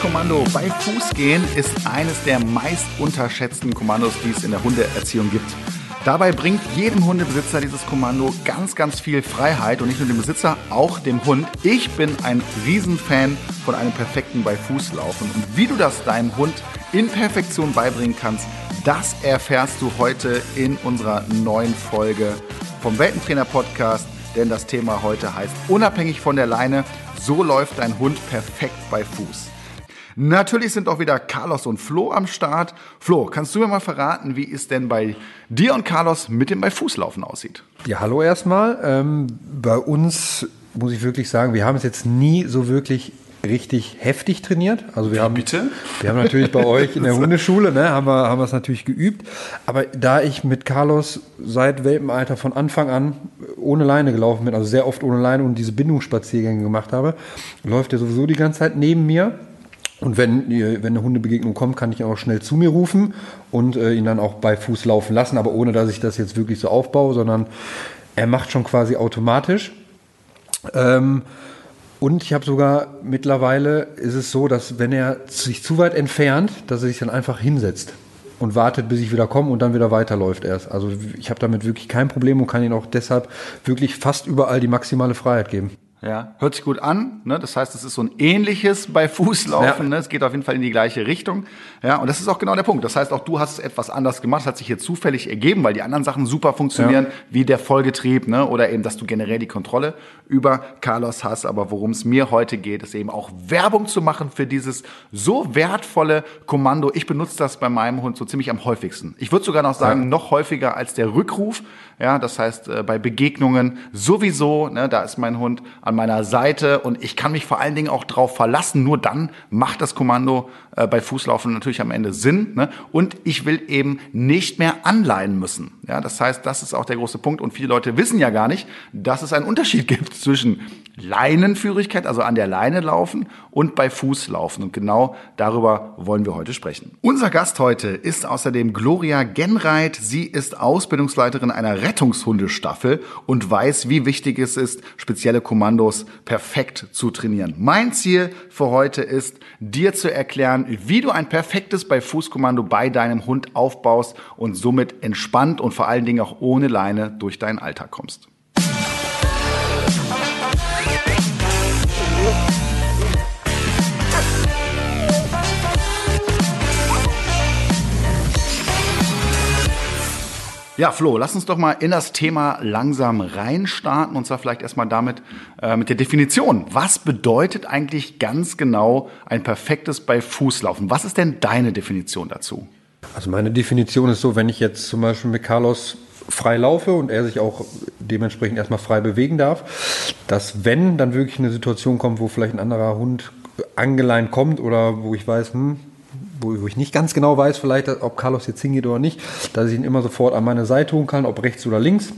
Kommando bei Fußgehen ist eines der meist unterschätzten Kommandos, die es in der Hundeerziehung gibt. Dabei bringt jedem Hundebesitzer dieses Kommando ganz, ganz viel Freiheit und nicht nur dem Besitzer, auch dem Hund. Ich bin ein Riesenfan von einem perfekten bei Fuß laufen und wie du das deinem Hund in Perfektion beibringen kannst, das erfährst du heute in unserer neuen Folge vom Weltentrainer Podcast, denn das Thema heute heißt unabhängig von der Leine, so läuft dein Hund perfekt bei Fuß. Natürlich sind auch wieder Carlos und Flo am Start. Flo, kannst du mir mal verraten, wie es denn bei dir und Carlos mit dem bei Fußlaufen aussieht? Ja, hallo erstmal. Ähm, bei uns muss ich wirklich sagen, wir haben es jetzt nie so wirklich richtig heftig trainiert. Also wir haben, Bitte? wir haben natürlich bei euch in der Hundeschule, ne, haben wir, haben wir es natürlich geübt. Aber da ich mit Carlos seit Welpenalter von Anfang an ohne Leine gelaufen bin, also sehr oft ohne Leine und diese Bindungsspaziergänge gemacht habe, läuft er sowieso die ganze Zeit neben mir. Und wenn, wenn eine Hundebegegnung kommt, kann ich ihn auch schnell zu mir rufen und äh, ihn dann auch bei Fuß laufen lassen, aber ohne dass ich das jetzt wirklich so aufbaue, sondern er macht schon quasi automatisch. Ähm, und ich habe sogar mittlerweile ist es so, dass wenn er sich zu weit entfernt, dass er sich dann einfach hinsetzt und wartet, bis ich wieder komme und dann wieder weiterläuft erst. Also ich habe damit wirklich kein Problem und kann ihn auch deshalb wirklich fast überall die maximale Freiheit geben. Ja, hört sich gut an. Ne? Das heißt, es ist so ein ähnliches bei Fußlaufen. Ja. Ne? Es geht auf jeden Fall in die gleiche Richtung. Ja, und das ist auch genau der Punkt. Das heißt, auch du hast es etwas anders gemacht. Das hat sich hier zufällig ergeben, weil die anderen Sachen super funktionieren, Ja. wie der Vollgetrieb, ne? oder eben, dass du generell die Kontrolle über Carlos hast. Aber worum es mir heute geht, ist eben auch Werbung zu machen für dieses so wertvolle Kommando. Ich benutze das bei meinem Hund so ziemlich am häufigsten. Ich würde sogar noch sagen, Ja. noch häufiger als der Rückruf. Ja, das heißt, äh, bei Begegnungen sowieso, ne, da ist mein Hund an meiner Seite und ich kann mich vor allen Dingen auch drauf verlassen. Nur dann macht das Kommando äh, bei Fußlaufen natürlich am Ende Sinn. Ne? Und ich will eben nicht mehr anleihen müssen. Ja, das heißt, das ist auch der große Punkt. Und viele Leute wissen ja gar nicht, dass es einen Unterschied gibt zwischen Leinenführigkeit, also an der Leine laufen, und bei Fuß laufen. Und genau darüber wollen wir heute sprechen. Unser Gast heute ist außerdem Gloria Genreit. Sie ist Ausbildungsleiterin einer Rettungshundestaffel und weiß, wie wichtig es ist, spezielle Kommandos perfekt zu trainieren. Mein Ziel für heute ist, dir zu erklären, wie du ein perfektes bei Fußkommando bei deinem Hund aufbaust und somit entspannt und vor allen Dingen auch ohne Leine durch deinen Alltag kommst. Ja, Flo, lass uns doch mal in das Thema langsam reinstarten und zwar vielleicht erstmal damit äh, mit der Definition. Was bedeutet eigentlich ganz genau ein perfektes bei Fußlaufen? Was ist denn deine Definition dazu? Also meine Definition ist so, wenn ich jetzt zum Beispiel mit Carlos frei laufe und er sich auch dementsprechend erstmal frei bewegen darf, dass wenn dann wirklich eine Situation kommt, wo vielleicht ein anderer Hund angeleint kommt oder wo ich weiß, hm, wo, ich nicht ganz genau weiß, vielleicht, ob Carlos jetzt hingeht oder nicht, dass ich ihn immer sofort an meine Seite holen kann, ob rechts oder links.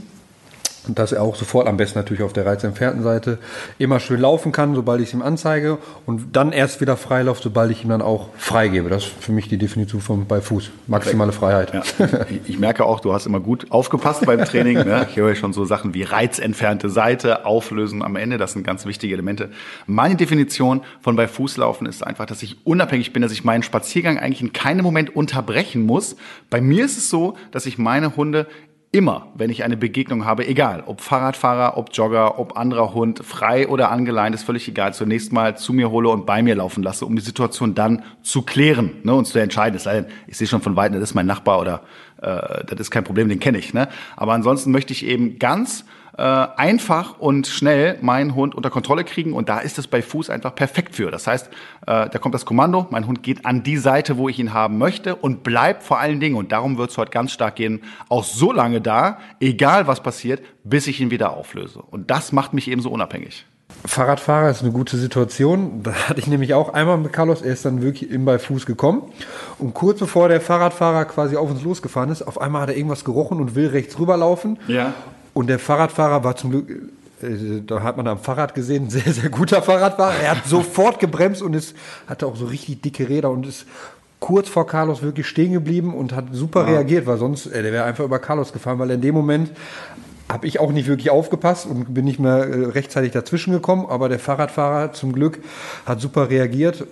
Und dass er auch sofort, am besten natürlich auf der reizentfernten Seite, immer schön laufen kann, sobald ich es ihm anzeige. Und dann erst wieder freilauf, sobald ich ihm dann auch freigebe. Das ist für mich die Definition von bei Fuß. Maximale Freiheit. Ja. Ich- Ich merke auch, du hast immer gut aufgepasst beim Training. Ne? Ich höre schon so Sachen wie reizentfernte Seite, Auflösen am Ende. Das sind ganz wichtige Elemente. Meine Definition von bei Fußlaufen ist einfach, dass ich unabhängig bin, dass ich meinen Spaziergang eigentlich in keinem Moment unterbrechen muss. Bei mir ist es so, dass ich meine Hunde immer, wenn ich eine Begegnung habe, egal, ob Fahrradfahrer, ob Jogger, ob anderer Hund, frei oder angeleint, ist völlig egal, zunächst mal zu mir hole und bei mir laufen lasse, um die Situation dann zu klären ne, und zu entscheiden. Es sei denn, ich sehe schon von weitem, das ist mein Nachbar oder äh, das ist kein Problem, den kenne ich. Ne? Aber ansonsten möchte ich eben ganz äh, einfach und schnell meinen Hund unter Kontrolle kriegen und da ist es bei Fuß einfach perfekt für. Das heißt, äh, da kommt das Kommando, mein Hund geht an die Seite, wo ich ihn haben möchte und bleibt vor allen Dingen, und darum wird es heute ganz stark gehen, auch so lange da, egal was passiert, bis ich ihn wieder auflöse. Und das macht mich eben so unabhängig. Fahrradfahrer ist eine gute Situation. Da hatte ich nämlich auch einmal mit Carlos, er ist dann wirklich im bei Fuß gekommen. Und kurz bevor der Fahrradfahrer quasi auf uns losgefahren ist, auf einmal hat er irgendwas gerochen und will rechts rüberlaufen. Ja. Und der Fahrradfahrer war zum Glück, äh, da hat man am Fahrrad gesehen, sehr, sehr guter Fahrradfahrer. Er hat sofort gebremst und ist, hatte auch so richtig dicke Räder und ist kurz vor Carlos wirklich stehen geblieben und hat super reagiert, weil sonst, äh, der wäre einfach über Carlos gefahren, weil in dem Moment habe ich auch nicht wirklich aufgepasst und bin nicht mehr äh, rechtzeitig dazwischen gekommen, aber der Fahrradfahrer zum Glück hat super reagiert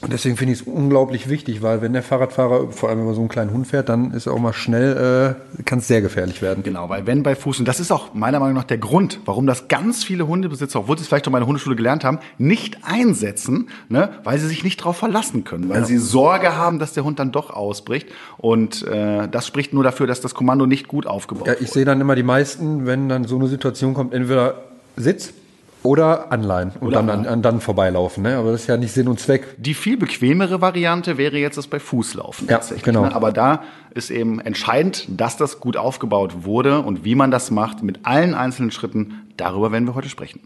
Und deswegen finde ich es unglaublich wichtig, weil wenn der Fahrradfahrer, vor allem wenn man so einen kleinen Hund fährt, dann ist er auch mal schnell, äh, kann es sehr gefährlich werden. Genau, weil wenn bei Fuß, und das ist auch meiner Meinung nach der Grund, warum das ganz viele Hundebesitzer, obwohl sie es vielleicht auch meine Hundeschule gelernt haben, nicht einsetzen, ne, weil sie sich nicht darauf verlassen können, weil ja. sie Sorge haben, dass der Hund dann doch ausbricht. Und äh, das spricht nur dafür, dass das Kommando nicht gut aufgebaut ist. Ja, ich sehe dann immer die meisten, wenn dann so eine Situation kommt, entweder Sitz oder Anleihen und Oder dann, an, dann vorbeilaufen. Ne? Aber das ist ja nicht Sinn und Zweck. Die viel bequemere Variante wäre jetzt das bei Fußlaufen. Ja, genau. Ne? Aber da ist eben entscheidend, dass das gut aufgebaut wurde und wie man das macht mit allen einzelnen Schritten. Darüber werden wir heute sprechen.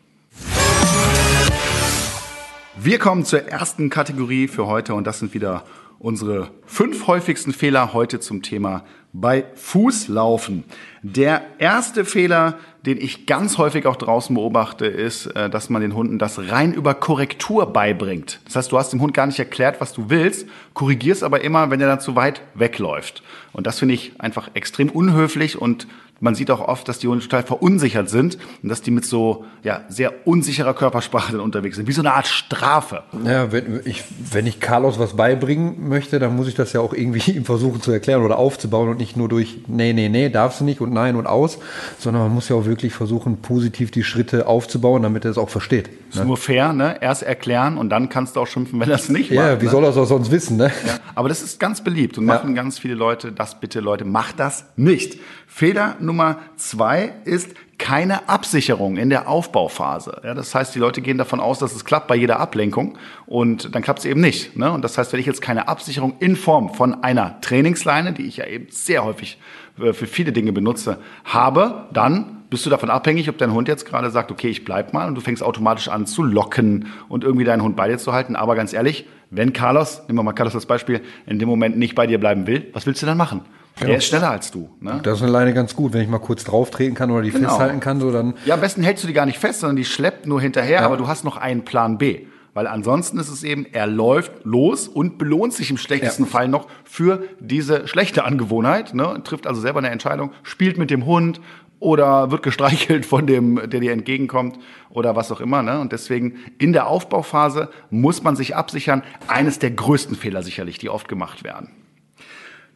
Wir kommen zur ersten Kategorie für heute und das sind wieder unsere fünf häufigsten Fehler heute zum Thema bei Fußlaufen. Der erste Fehler, den ich ganz häufig auch draußen beobachte, ist, äh, dass man den Hunden das rein über Korrektur beibringt. Das heißt, du hast dem Hund gar nicht erklärt, was du willst, korrigierst aber immer, wenn er dann zu weit wegläuft. Und das finde ich einfach extrem unhöflich und man sieht auch oft, dass die Hunde total verunsichert sind und dass die mit so ja, sehr unsicherer Körpersprache unterwegs sind, wie so eine Art Strafe. Ja, wenn ich, wenn ich Carlos was beibringen möchte, dann muss ich das ja auch irgendwie ihm versuchen zu erklären oder aufzubauen und nicht nur durch nee, nee, nee, darfst du nicht und nein und aus, sondern man muss ja auch wirklich versuchen, positiv die Schritte aufzubauen, damit er es auch versteht. Ist ne? nur fair, ne? Erst erklären und dann kannst du auch schimpfen, wenn es nicht ja, macht. Wie ne? soll er es auch sonst wissen, ne? Ja, aber das ist ganz beliebt und machen ja. ganz viele Leute das bitte, Leute, macht das nicht. Fehler Nummer zwei ist keine Absicherung in der Aufbauphase. Ja, das heißt, die Leute gehen davon aus, dass es klappt bei jeder Ablenkung und dann klappt es eben nicht. Ne? Und das heißt, wenn ich jetzt keine Absicherung in Form von einer Trainingsleine, die ich ja eben sehr häufig äh, für viele Dinge benutze, habe, dann bist du davon abhängig, ob dein Hund jetzt gerade sagt, okay, ich bleib mal und du fängst automatisch an zu locken und irgendwie deinen Hund bei dir zu halten. Aber ganz ehrlich, wenn Carlos, nehmen wir mal Carlos als Beispiel, in dem Moment nicht bei dir bleiben will, was willst du dann machen? Der ja. ist schneller als du. Ne? Das ist alleine ganz gut, wenn ich mal kurz drauf treten kann oder die genau. festhalten kann, so dann. Ja, am besten hältst du die gar nicht fest, sondern die schleppt nur hinterher, ja. aber du hast noch einen Plan B. Weil ansonsten ist es eben, er läuft los und belohnt sich im schlechtesten ja. Fall noch für diese schlechte Angewohnheit, ne? trifft also selber eine Entscheidung, spielt mit dem Hund oder wird gestreichelt von dem, der dir entgegenkommt oder was auch immer. Ne? Und deswegen in der Aufbauphase muss man sich absichern. Eines der größten Fehler sicherlich, die oft gemacht werden.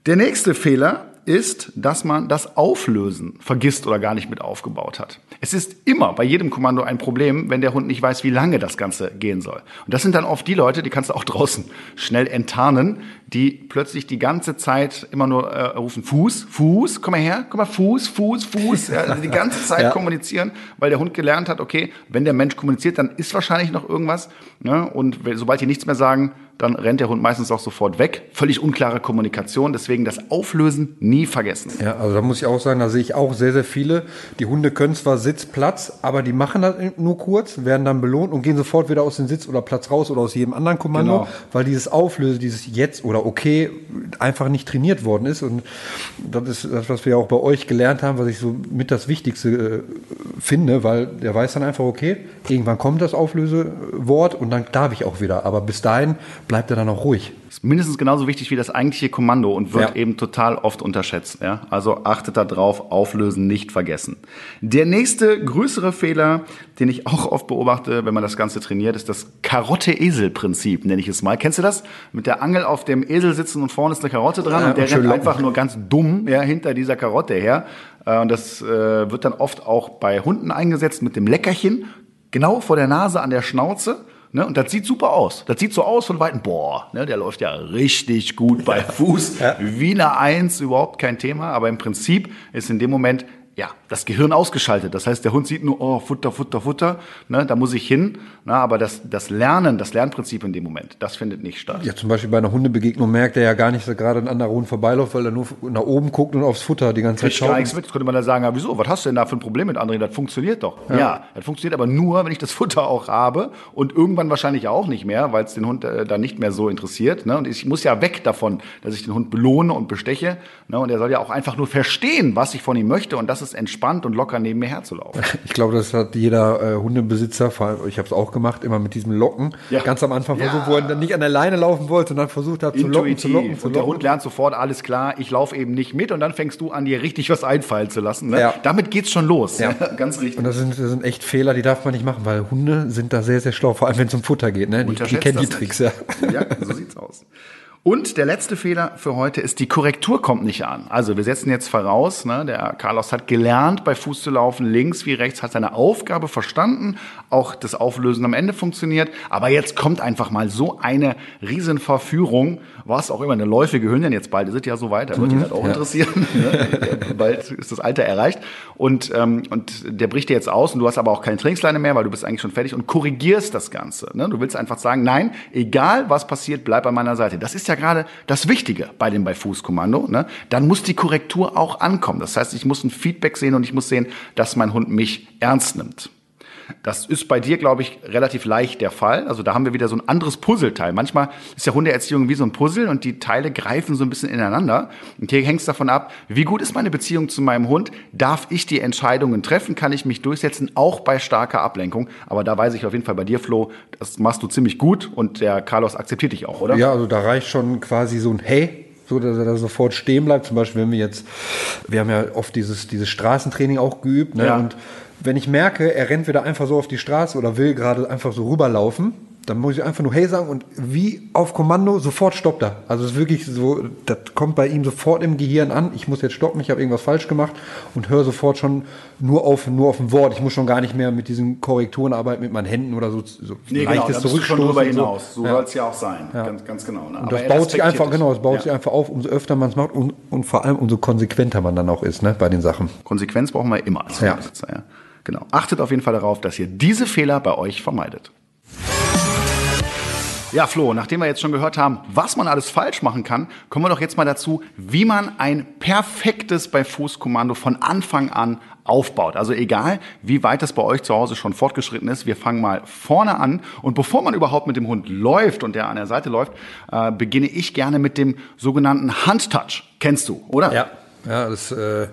Der nächste Fehler ist, dass man das Auflösen vergisst oder gar nicht mit aufgebaut hat. Es ist immer bei jedem Kommando ein Problem, wenn der Hund nicht weiß, wie lange das Ganze gehen soll. Und das sind dann oft die Leute, die kannst du auch draußen schnell enttarnen, die plötzlich die ganze Zeit immer nur äh, rufen, Fuß, Fuß, komm mal her, komm mal, Fuß, Fuß, Fuß, ja, also die ganze Zeit ja. kommunizieren, weil der Hund gelernt hat, okay, wenn der Mensch kommuniziert, dann ist wahrscheinlich noch irgendwas. Ne? Und sobald die nichts mehr sagen, dann rennt der Hund meistens auch sofort weg. Völlig unklare Kommunikation, deswegen das Auflösen nie vergessen. Ja, also da muss ich auch sagen, da sehe ich auch sehr, sehr viele. Die Hunde können zwar Sitz, Platz, aber die machen das nur kurz, werden dann belohnt und gehen sofort wieder aus dem Sitz oder Platz raus oder aus jedem anderen Kommando, genau. weil dieses Auflösen, dieses Jetzt oder Okay einfach nicht trainiert worden ist. Und das ist das, was wir auch bei euch gelernt haben, was ich so mit das Wichtigste äh, finde, weil der weiß dann einfach, okay, irgendwann kommt das Auflösewort und dann darf ich auch wieder. Aber bis dahin bleibt er dann auch ruhig. Ist mindestens genauso wichtig wie das eigentliche Kommando und wird ja. eben total oft unterschätzt. Ja? Also achtet da drauf, auflösen, nicht vergessen. Der nächste größere Fehler, den ich auch oft beobachte, wenn man das Ganze trainiert, ist das Karotte-Esel-Prinzip, nenne ich es mal. Kennst du das? Mit der Angel auf dem Esel sitzen und vorne ist eine Karotte dran ja, und der rennt einfach nur ganz dumm ja, hinter dieser Karotte her. Äh, und das äh, wird dann oft auch bei Hunden eingesetzt mit dem Leckerchen, genau vor der Nase an der Schnauze. Ne? Und das sieht super aus. Das sieht so aus von Weitem, boah, ne? der läuft ja richtig gut bei Fuß. Ja. Wie eine Eins, überhaupt kein Thema. Aber im Prinzip ist in dem Moment ja, das Gehirn ausgeschaltet. Das heißt, der Hund sieht nur, oh, Futter, Futter, Futter, ne, da muss ich hin. Na, aber das, das Lernen, das Lernprinzip in dem Moment, das findet nicht statt. Ja, zum Beispiel bei einer Hundebegegnung merkt er ja gar nicht, dass gerade ein anderer Hund vorbeiläuft, weil er nur nach oben guckt und aufs Futter die ganze Zeit schaut. gar nichts mit. Könnte man da sagen, ja, wieso, was hast du denn da für ein Problem mit André? Das funktioniert doch. Ja. ja, das funktioniert aber nur, wenn ich das Futter auch habe und irgendwann wahrscheinlich auch nicht mehr, weil es den Hund äh, dann nicht mehr so interessiert. Ne? Und ich muss ja weg davon, dass ich den Hund belohne und besteche. Ne? Und er soll ja auch einfach nur verstehen, was ich von ihm möchte. Und das ist es entspannt und locker neben mir herzulaufen. Ich glaube, das hat jeder äh, Hundebesitzer, vor allem, ich habe es auch gemacht, immer mit diesem Locken. Ja. Ganz am Anfang Ja. versucht, wo er dann nicht an der Leine laufen wollte und dann versucht hat zu locken, zu locken, zu und der locken. Hund lernt sofort, alles klar, ich laufe eben nicht mit und dann fängst du an, dir richtig was einfallen zu lassen. Ne? Ja. Damit geht's schon los. Ja. Ganz richtig. Und das sind, das sind echt Fehler, die darf man nicht machen, weil Hunde sind da sehr, sehr schlau, vor allem wenn es um Futter geht. Ne? Die, die kennen die Tricks, nicht. ja. Ja, so sieht's aus. Und der letzte Fehler für heute ist, die Korrektur kommt nicht an. Also wir setzen jetzt voraus, ne, der Carlos hat gelernt, bei Fuß zu laufen, links wie rechts, hat seine Aufgabe verstanden, auch das Auflösen am Ende funktioniert. Aber jetzt kommt einfach mal so eine Riesenverführung, was auch immer, eine läufige Hündin jetzt bald, die sind ja so weit, da wird Mhm. die halt auch interessieren. ne? bald ist das Alter erreicht. Und, ähm, und der bricht dir jetzt aus und du hast aber auch keine Trainingsleine mehr, weil du bist eigentlich schon fertig und korrigierst das Ganze. Ne? Du willst einfach sagen, nein, egal was passiert, bleib an meiner Seite. Das ist ja gerade das Wichtige bei dem Bei-Fuß-Kommando. Ne? Dann muss die Korrektur auch ankommen. Das heißt, ich muss ein Feedback sehen und ich muss sehen, dass mein Hund mich ernst nimmt. Das ist bei dir, glaube ich, relativ leicht der Fall. Also da haben wir wieder so ein anderes Puzzleteil. Manchmal ist ja Hundeerziehung wie so ein Puzzle und die Teile greifen so ein bisschen ineinander. Und hier hängt es davon ab, wie gut ist meine Beziehung zu meinem Hund? Darf ich die Entscheidungen treffen? Kann ich mich durchsetzen? Auch bei starker Ablenkung. Aber da weiß ich auf jeden Fall bei dir, Flo, das machst du ziemlich gut und der Carlos akzeptiert dich auch, oder? Ja, also da reicht schon quasi so ein Hey, so dass er da sofort stehen bleibt. Zum Beispiel, wenn wir jetzt, wir haben ja oft dieses, dieses Straßentraining auch geübt, ne? Ja. Und wenn ich merke, er rennt wieder einfach so auf die Straße oder will gerade einfach so rüberlaufen, dann muss ich einfach nur Hey sagen und wie auf Kommando sofort stoppt er. Also es ist wirklich so, das kommt bei ihm sofort im Gehirn an. Ich muss jetzt stoppen, ich habe irgendwas falsch gemacht und höre sofort schon nur auf, nur auf ein Wort. Ich muss schon gar nicht mehr mit diesen Korrekturen arbeiten, mit meinen Händen oder so, so Nee, genau, da bist du schon Zurückstoßen drüber und so. hinaus. So Ja. soll es ja auch sein. Ganz, ganz genau. Ne? Und Aber das baut sich einfach, genau, es baut Ja. sich einfach auf, umso öfter man es macht und, und vor allem umso konsequenter man dann auch ist, ne, bei den Sachen. Konsequenz brauchen wir immer als Ja. Hundebesitzer. Ja. Genau. Achtet auf jeden Fall darauf, dass ihr diese Fehler bei euch vermeidet. Ja, Flo, nachdem wir jetzt schon gehört haben, was man alles falsch machen kann, kommen wir doch jetzt mal dazu, wie man ein perfektes bei Fußkommando von Anfang an aufbaut. Also egal, wie weit es bei euch zu Hause schon fortgeschritten ist, wir fangen mal vorne an. Und bevor man überhaupt mit dem Hund läuft und der an der Seite läuft, äh, beginne ich gerne mit dem sogenannten Handtouch. Kennst du, oder? Ja, ja, das äh,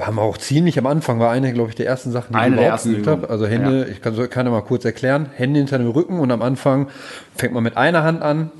haben wir auch ziemlich am Anfang, war eine, glaube ich, der ersten Sachen, die Eine ich überhaupt geübt habe. Also Hände, ich kann, so- kann ja mal kurz erklären, Hände hinter dem Rücken und am Anfang fängt man mit einer Hand an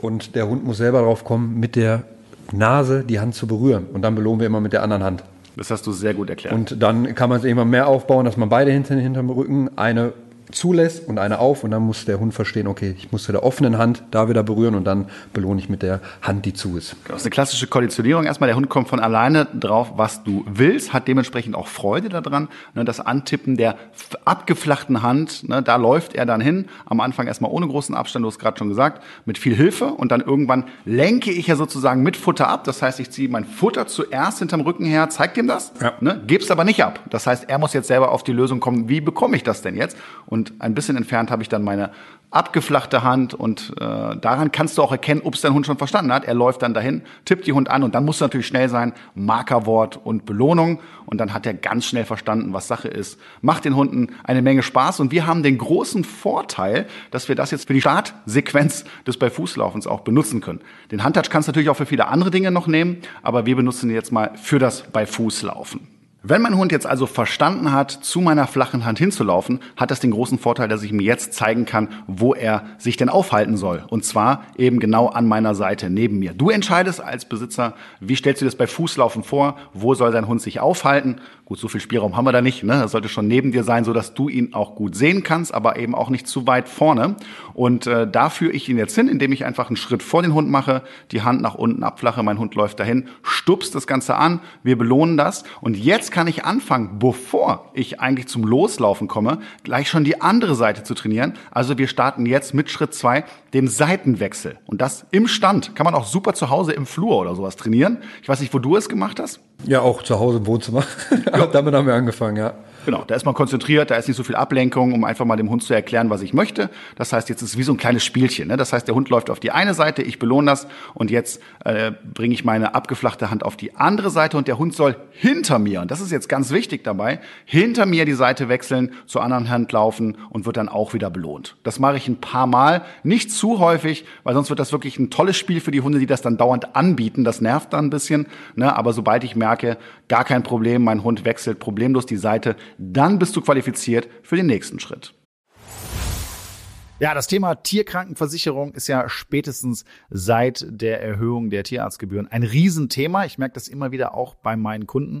und der Hund muss selber drauf kommen, mit der Nase die Hand zu berühren. Und dann belohnen wir immer mit der anderen Hand. Das hast du sehr gut erklärt. Und dann kann man es immer mehr aufbauen, dass man beide hinter, hinterm Rücken eine zulässt und eine auf und dann muss der Hund verstehen, okay, ich muss mit der offenen Hand da wieder berühren und dann belohne ich mit der Hand, die zu ist. Das ist eine klassische Konditionierung. Erstmal, der Hund kommt von alleine drauf, was du willst, hat dementsprechend auch Freude daran. Ne, Das Antippen der abgeflachten Hand, ne, da läuft er dann hin. Am Anfang erstmal ohne großen Abstand, du hast gerade schon gesagt, mit viel Hilfe. Und dann irgendwann lenke ich ja sozusagen mit Futter ab. Das heißt, ich ziehe mein Futter zuerst hinterm Rücken her, zeig ihm das, Ja. ne, geb's aber nicht ab. Das heißt, er muss jetzt selber auf die Lösung kommen, wie bekomme ich das denn jetzt? Und ein bisschen entfernt habe ich dann meine abgeflachte Hand und äh, daran kannst du auch erkennen, ob es dein Hund schon verstanden hat. Er läuft dann dahin, tippt die Hund an und dann muss natürlich schnell sein, Markerwort und Belohnung und dann hat er ganz schnell verstanden, was Sache ist. Macht den Hunden eine Menge Spaß und wir haben den großen Vorteil, dass wir das jetzt für die Startsequenz des bei Fußlaufens auch benutzen können. Den Handtouch kannst du natürlich auch für viele andere Dinge noch nehmen, aber wir benutzen ihn jetzt mal für das bei Fußlaufen. Wenn mein Hund jetzt also verstanden hat, zu meiner flachen Hand hinzulaufen, hat das den großen Vorteil, dass ich ihm jetzt zeigen kann, wo er sich denn aufhalten soll. Und zwar eben genau an meiner Seite neben mir. Du entscheidest als Besitzer, wie stellst du das bei Fußlaufen vor? Wo soll dein Hund sich aufhalten? Gut, so viel Spielraum haben wir da nicht. Ne? Das sollte schon neben dir sein, so dass du ihn auch gut sehen kannst, aber eben auch nicht zu weit vorne. Und äh, da führe ich ihn jetzt hin, indem ich einfach einen Schritt vor den Hund mache, die Hand nach unten abflache, mein Hund läuft dahin, stupst das Ganze an, wir belohnen das. Und jetzt kann ich anfangen, bevor ich eigentlich zum Loslaufen komme, gleich schon die andere Seite zu trainieren. Also wir starten jetzt mit Schritt zwei, dem Seitenwechsel. Und das im Stand. Kann man auch super zu Hause im Flur oder sowas trainieren. Ich weiß nicht, wo du es gemacht hast. Ja, auch zu Hause im Wohnzimmer. Damit haben wir angefangen, ja. Genau, da ist man konzentriert, da ist nicht so viel Ablenkung, um einfach mal dem Hund zu erklären, was ich möchte. Das heißt, jetzt ist es wie so ein kleines Spielchen. Ne? Das heißt, der Hund läuft auf die eine Seite, ich belohne das und jetzt äh, bringe ich meine abgeflachte Hand auf die andere Seite und der Hund soll hinter mir, und das ist jetzt ganz wichtig dabei, hinter mir die Seite wechseln, zur anderen Hand laufen und wird dann auch wieder belohnt. Das mache ich ein paar Mal, nicht zu häufig, weil sonst wird das wirklich ein tolles Spiel für die Hunde, die das dann dauernd anbieten. Das nervt dann ein bisschen. Ne? Aber sobald ich merke, gar kein Problem, mein Hund wechselt problemlos die Seite, dann bist du qualifiziert für den nächsten Schritt. Ja, das Thema Tierkrankenversicherung ist ja spätestens seit der Erhöhung der Tierarztgebühren ein Riesenthema. Ich merke das immer wieder auch bei meinen Kunden.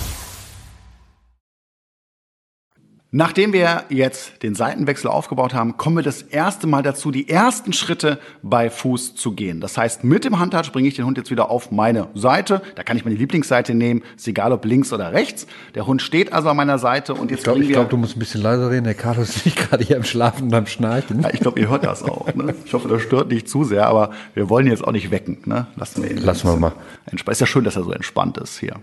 Nachdem wir jetzt den Seitenwechsel aufgebaut haben, kommen wir das erste Mal dazu, die ersten Schritte bei Fuß zu gehen. Das heißt, mit dem Handtouch bringe ich den Hund jetzt wieder auf meine Seite. Da kann ich meine Lieblingsseite nehmen, ist egal ob links oder rechts. Der Hund steht also an meiner Seite und jetzt Ich glaube, glaub, du musst ein bisschen leiser reden. Der Carlos ist nicht gerade hier am Schlafen und am Schnarchen. Ja, ich glaube, ihr hört das auch. Ne? Ich hoffe, das stört nicht zu sehr, aber wir wollen jetzt auch nicht wecken. Ne? Lassen wir ihn. Lassen wir mal. Ist ja schön, dass er so entspannt ist hier.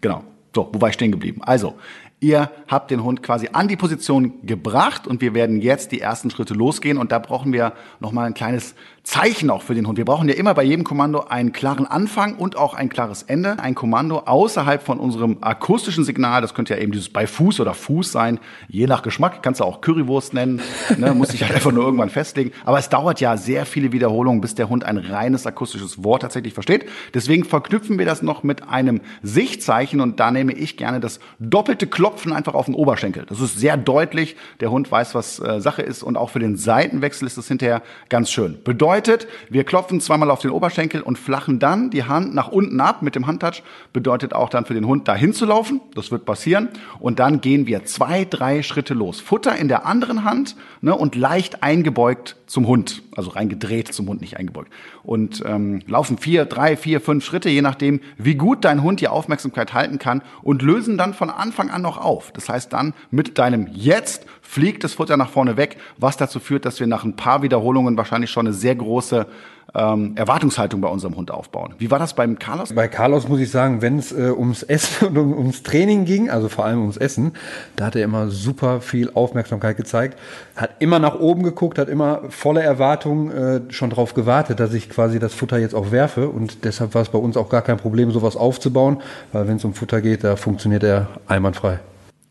Genau. So, wo war ich stehen geblieben? Also, Ihr habt den Hund quasi an die Position gebracht und wir werden jetzt die ersten Schritte losgehen und da brauchen wir nochmal ein kleines Zeichen auch für den Hund. Wir brauchen ja immer bei jedem Kommando einen klaren Anfang und auch ein klares Ende. Ein Kommando außerhalb von unserem akustischen Signal, das könnte ja eben dieses bei Fuß oder Fuß sein, je nach Geschmack, kannst du auch Currywurst nennen, ne, muss ich halt einfach nur irgendwann festlegen. Aber es dauert ja sehr viele Wiederholungen, bis der Hund ein reines akustisches Wort tatsächlich versteht. Deswegen verknüpfen wir das noch mit einem Sichtzeichen und da nehme ich gerne das doppelte Klopfen einfach auf den Oberschenkel. Das ist sehr deutlich, der Hund weiß, was äh, Sache ist und auch für den Seitenwechsel ist das hinterher ganz schön. Bedeutet Bedeutet, wir klopfen zweimal auf den Oberschenkel und flachen dann die Hand nach unten ab mit dem Handtouch. Bedeutet auch dann für den Hund dahin zu laufen. Das wird passieren. Und dann gehen wir zwei, drei Schritte los. Futter in der anderen Hand ne, und leicht eingebeugt zum Hund. Also reingedreht zum Hund, nicht eingebeugt. Und ähm, laufen vier, drei, vier, fünf Schritte, je nachdem, wie gut dein Hund die Aufmerksamkeit halten kann und lösen dann von Anfang an noch auf. Das heißt dann mit deinem Jetzt fliegt das Futter nach vorne weg, was dazu führt, dass wir nach ein paar Wiederholungen wahrscheinlich schon eine sehr große ähm, Erwartungshaltung bei unserem Hund aufbauen. Wie war das beim Carlos? Bei Carlos muss ich sagen, wenn es äh, ums Essen und um, ums Training ging, also vor allem ums Essen, da hat er immer super viel Aufmerksamkeit gezeigt, hat immer nach oben geguckt, hat immer volle Erwartungen äh, schon darauf gewartet, dass ich quasi das Futter jetzt auch werfe und deshalb war es bei uns auch gar kein Problem, sowas aufzubauen, weil wenn es um Futter geht, da funktioniert er einwandfrei.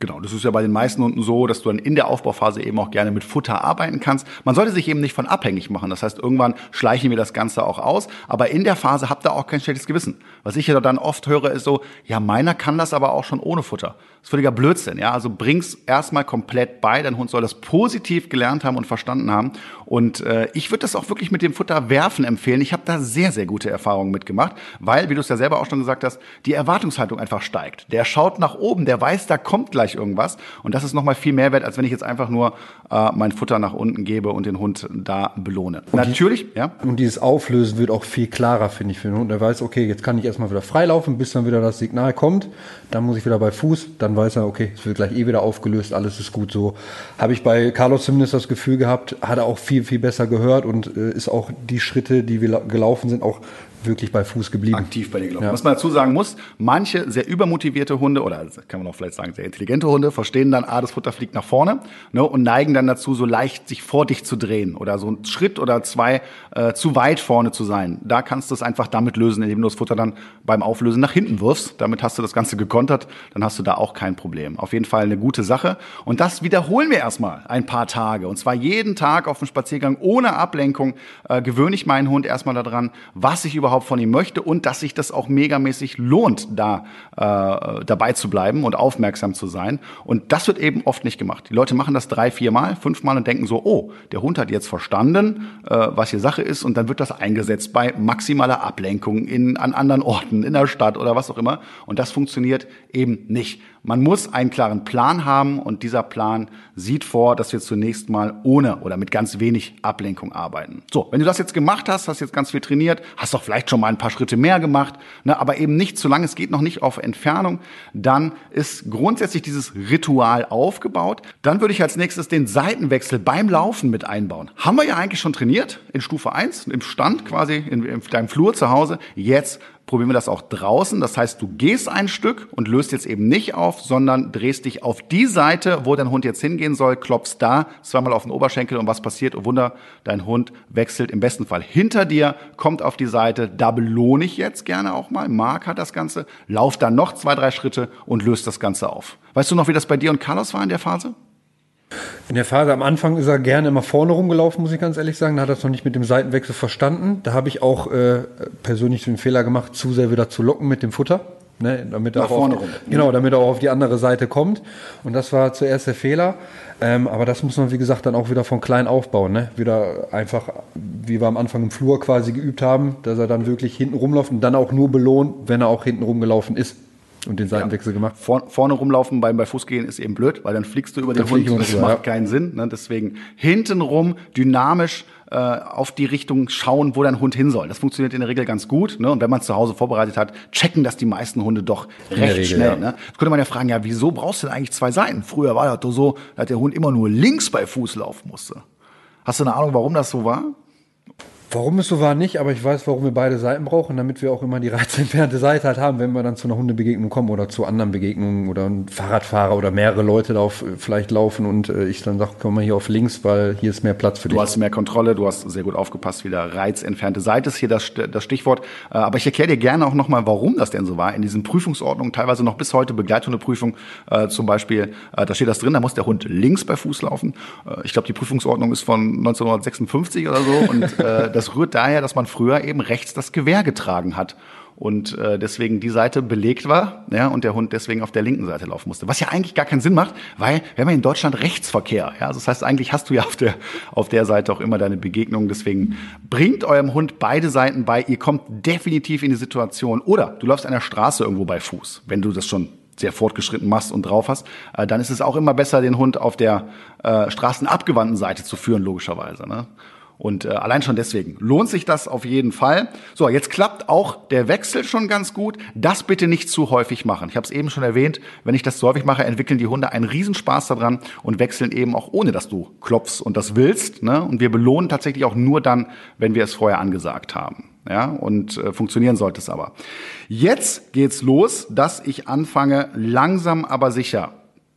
Genau, das ist ja bei den meisten Hunden so, dass du dann in der Aufbauphase eben auch gerne mit Futter arbeiten kannst. Man sollte sich eben nicht von abhängig machen. Das heißt, irgendwann schleichen wir das Ganze auch aus. Aber in der Phase habt ihr auch kein schlechtes Gewissen. Was ich ja dann oft höre, ist so, ja, meiner kann das aber auch schon ohne Futter. Das ist völliger Blödsinn, ja. Also bring's erstmal komplett bei. Dein Hund soll das positiv gelernt haben und verstanden haben. Und äh, ich würde das auch wirklich mit dem Futter werfen empfehlen. Ich habe da sehr, sehr gute Erfahrungen mitgemacht, weil, wie du es ja selber auch schon gesagt hast, die Erwartungshaltung einfach steigt. Der schaut nach oben, der weiß, da kommt gleich irgendwas. Und das ist nochmal viel mehr wert, als wenn ich jetzt einfach nur äh, mein Futter nach unten gebe und den Hund da belohne. Und Natürlich, die, ja. Und dieses Auflösen wird auch viel klarer, finde ich, für den Hund. Er weiß, okay, jetzt kann ich erstmal wieder freilaufen, bis dann wieder das Signal kommt. Dann muss ich wieder bei Fuß. Dann weiß er, okay, es wird gleich eh wieder aufgelöst, alles ist gut so. Habe ich bei Carlos zumindest das Gefühl gehabt, hat er auch viel, viel besser gehört und äh, ist auch die Schritte, die wir gelaufen sind, auch wirklich bei Fuß geblieben. Aktiv bei dir gelaufen. Ja. Was man dazu sagen muss, manche sehr übermotivierte Hunde oder kann man auch vielleicht sagen sehr intelligente Hunde verstehen dann, ah, das Futter fliegt nach vorne ne, und neigen dann dazu, so leicht sich vor dich zu drehen oder so einen Schritt oder zwei äh, zu weit vorne zu sein. Da kannst du es einfach damit lösen, indem du das Futter dann beim Auflösen nach hinten wirfst. Damit hast du das Ganze gekontert, dann hast du da auch kein Problem. Auf jeden Fall eine gute Sache. Und das wiederholen wir erstmal ein paar Tage. Und zwar jeden Tag auf dem Spaziergang ohne Ablenkung äh, gewöhne ich meinen Hund erstmal daran, was ich überhaupt überhaupt von ihm möchte und dass sich das auch megamäßig lohnt, da äh, dabei zu bleiben und aufmerksam zu sein. Und das wird eben oft nicht gemacht. Die Leute machen das drei, vier Mal, fünf Mal und denken so, oh, der Hund hat jetzt verstanden, äh, was hier Sache ist und dann wird das eingesetzt bei maximaler Ablenkung in, an anderen Orten, in der Stadt oder was auch immer. Und das funktioniert eben nicht. Man muss einen klaren Plan haben und dieser Plan sieht vor, dass wir zunächst mal ohne oder mit ganz wenig Ablenkung arbeiten. So, wenn du das jetzt gemacht hast, hast jetzt ganz viel trainiert, hast doch vielleicht schon mal ein paar Schritte mehr gemacht, ne, aber eben nicht, solange es geht noch nicht auf Entfernung, dann ist grundsätzlich dieses Ritual aufgebaut. Dann würde ich als nächstes den Seitenwechsel beim Laufen mit einbauen. Haben wir ja eigentlich schon trainiert in Stufe 1, im Stand quasi, in, in deinem Flur zu Hause. Jetzt probieren wir das auch draußen. Das heißt, du gehst ein Stück und löst jetzt eben nicht auf, sondern drehst dich auf die Seite, wo dein Hund jetzt hingehen soll, klopfst da zweimal auf den Oberschenkel und was passiert? Oh Wunder, dein Hund wechselt im besten Fall hinter dir, kommt auf die Seite, da belohne ich jetzt gerne auch mal. Mark hat das Ganze, lauf dann noch zwei, drei Schritte und löst das Ganze auf. Weißt du noch, wie das bei dir und Carlos war in der Phase? In der Phase am Anfang ist er gerne immer vorne rumgelaufen, muss ich ganz ehrlich sagen. Da hat er es noch nicht mit dem Seitenwechsel verstanden. Da habe ich auch äh, persönlich den Fehler gemacht, zu sehr wieder zu locken mit dem Futter. Ne, damit Nach er vorne auf, rum. Genau, damit er auch auf die andere Seite kommt. Und das war zuerst der Fehler. Ähm, aber das muss man, wie gesagt, dann auch wieder von klein aufbauen. Ne? Wieder einfach, wie wir am Anfang im Flur quasi geübt haben, dass er dann wirklich hinten rumläuft und dann auch nur belohnt, wenn er auch hinten rumgelaufen ist. Und den Seitenwechsel ja. gemacht. Vor, vorne rumlaufen beim bei Fußgehen ist eben blöd, weil dann fliegst du über den Hund. Das macht keinen Sinn. Ne? Deswegen hintenrum dynamisch äh, auf die Richtung schauen, wo dein Hund hin soll. Das funktioniert in der Regel ganz gut. Ne? Und wenn man es zu Hause vorbereitet hat, checken das die meisten Hunde doch recht Regel, schnell. Ja. Ne? Jetzt könnte man ja fragen, ja, wieso brauchst du denn eigentlich zwei Seiten? Früher war das doch so, dass der Hund immer nur links bei Fuß laufen musste. Hast du eine Ahnung, warum das so war? Warum es so war, nicht, aber ich weiß, warum wir beide Seiten brauchen, damit wir auch immer die reizentfernte Seite halt haben, wenn wir dann zu einer Hundebegegnung kommen oder zu anderen Begegnungen oder ein Fahrradfahrer oder mehrere Leute da auf, vielleicht laufen und äh, ich dann sage, komm mal hier auf links, weil hier ist mehr Platz für du dich. Du hast mehr Kontrolle, du hast sehr gut aufgepasst, wieder reizentfernte Seite ist hier das, das Stichwort. Äh, aber ich erkläre dir gerne auch nochmal, warum das denn so war. In diesen Prüfungsordnungen, teilweise noch bis heute Begleithundeprüfung äh, zum Beispiel, äh, da steht das drin, da muss der Hund links bei Fuß laufen. Äh, ich glaube, die Prüfungsordnung ist von 1956 oder so und äh, das das rührt daher, dass man früher eben rechts das Gewehr getragen hat und äh, deswegen die Seite belegt war ja, und der Hund deswegen auf der linken Seite laufen musste. Was ja eigentlich gar keinen Sinn macht, weil wir haben ja in Deutschland Rechtsverkehr. Ja? Also das heißt, eigentlich hast du ja auf der, auf der Seite auch immer deine Begegnung. Deswegen bringt eurem Hund beide Seiten bei. Ihr kommt definitiv in die Situation oder du läufst an der Straße irgendwo bei Fuß, wenn du das schon sehr fortgeschritten machst und drauf hast, äh, dann ist es auch immer besser, den Hund auf der äh, straßenabgewandten Seite zu führen, logischerweise. Ne? Und äh, allein schon deswegen lohnt sich das auf jeden Fall. So, jetzt klappt auch der Wechsel schon ganz gut. Das bitte nicht zu häufig machen. Ich habe es eben schon erwähnt, wenn ich das zu häufig mache, entwickeln die Hunde einen Riesenspaß daran und wechseln eben auch ohne, dass du klopfst und das willst. Ne? Und wir belohnen tatsächlich auch nur dann, wenn wir es vorher angesagt haben. Ja, und äh, funktionieren sollte es aber. Jetzt geht's los, dass ich anfange, langsam aber sicher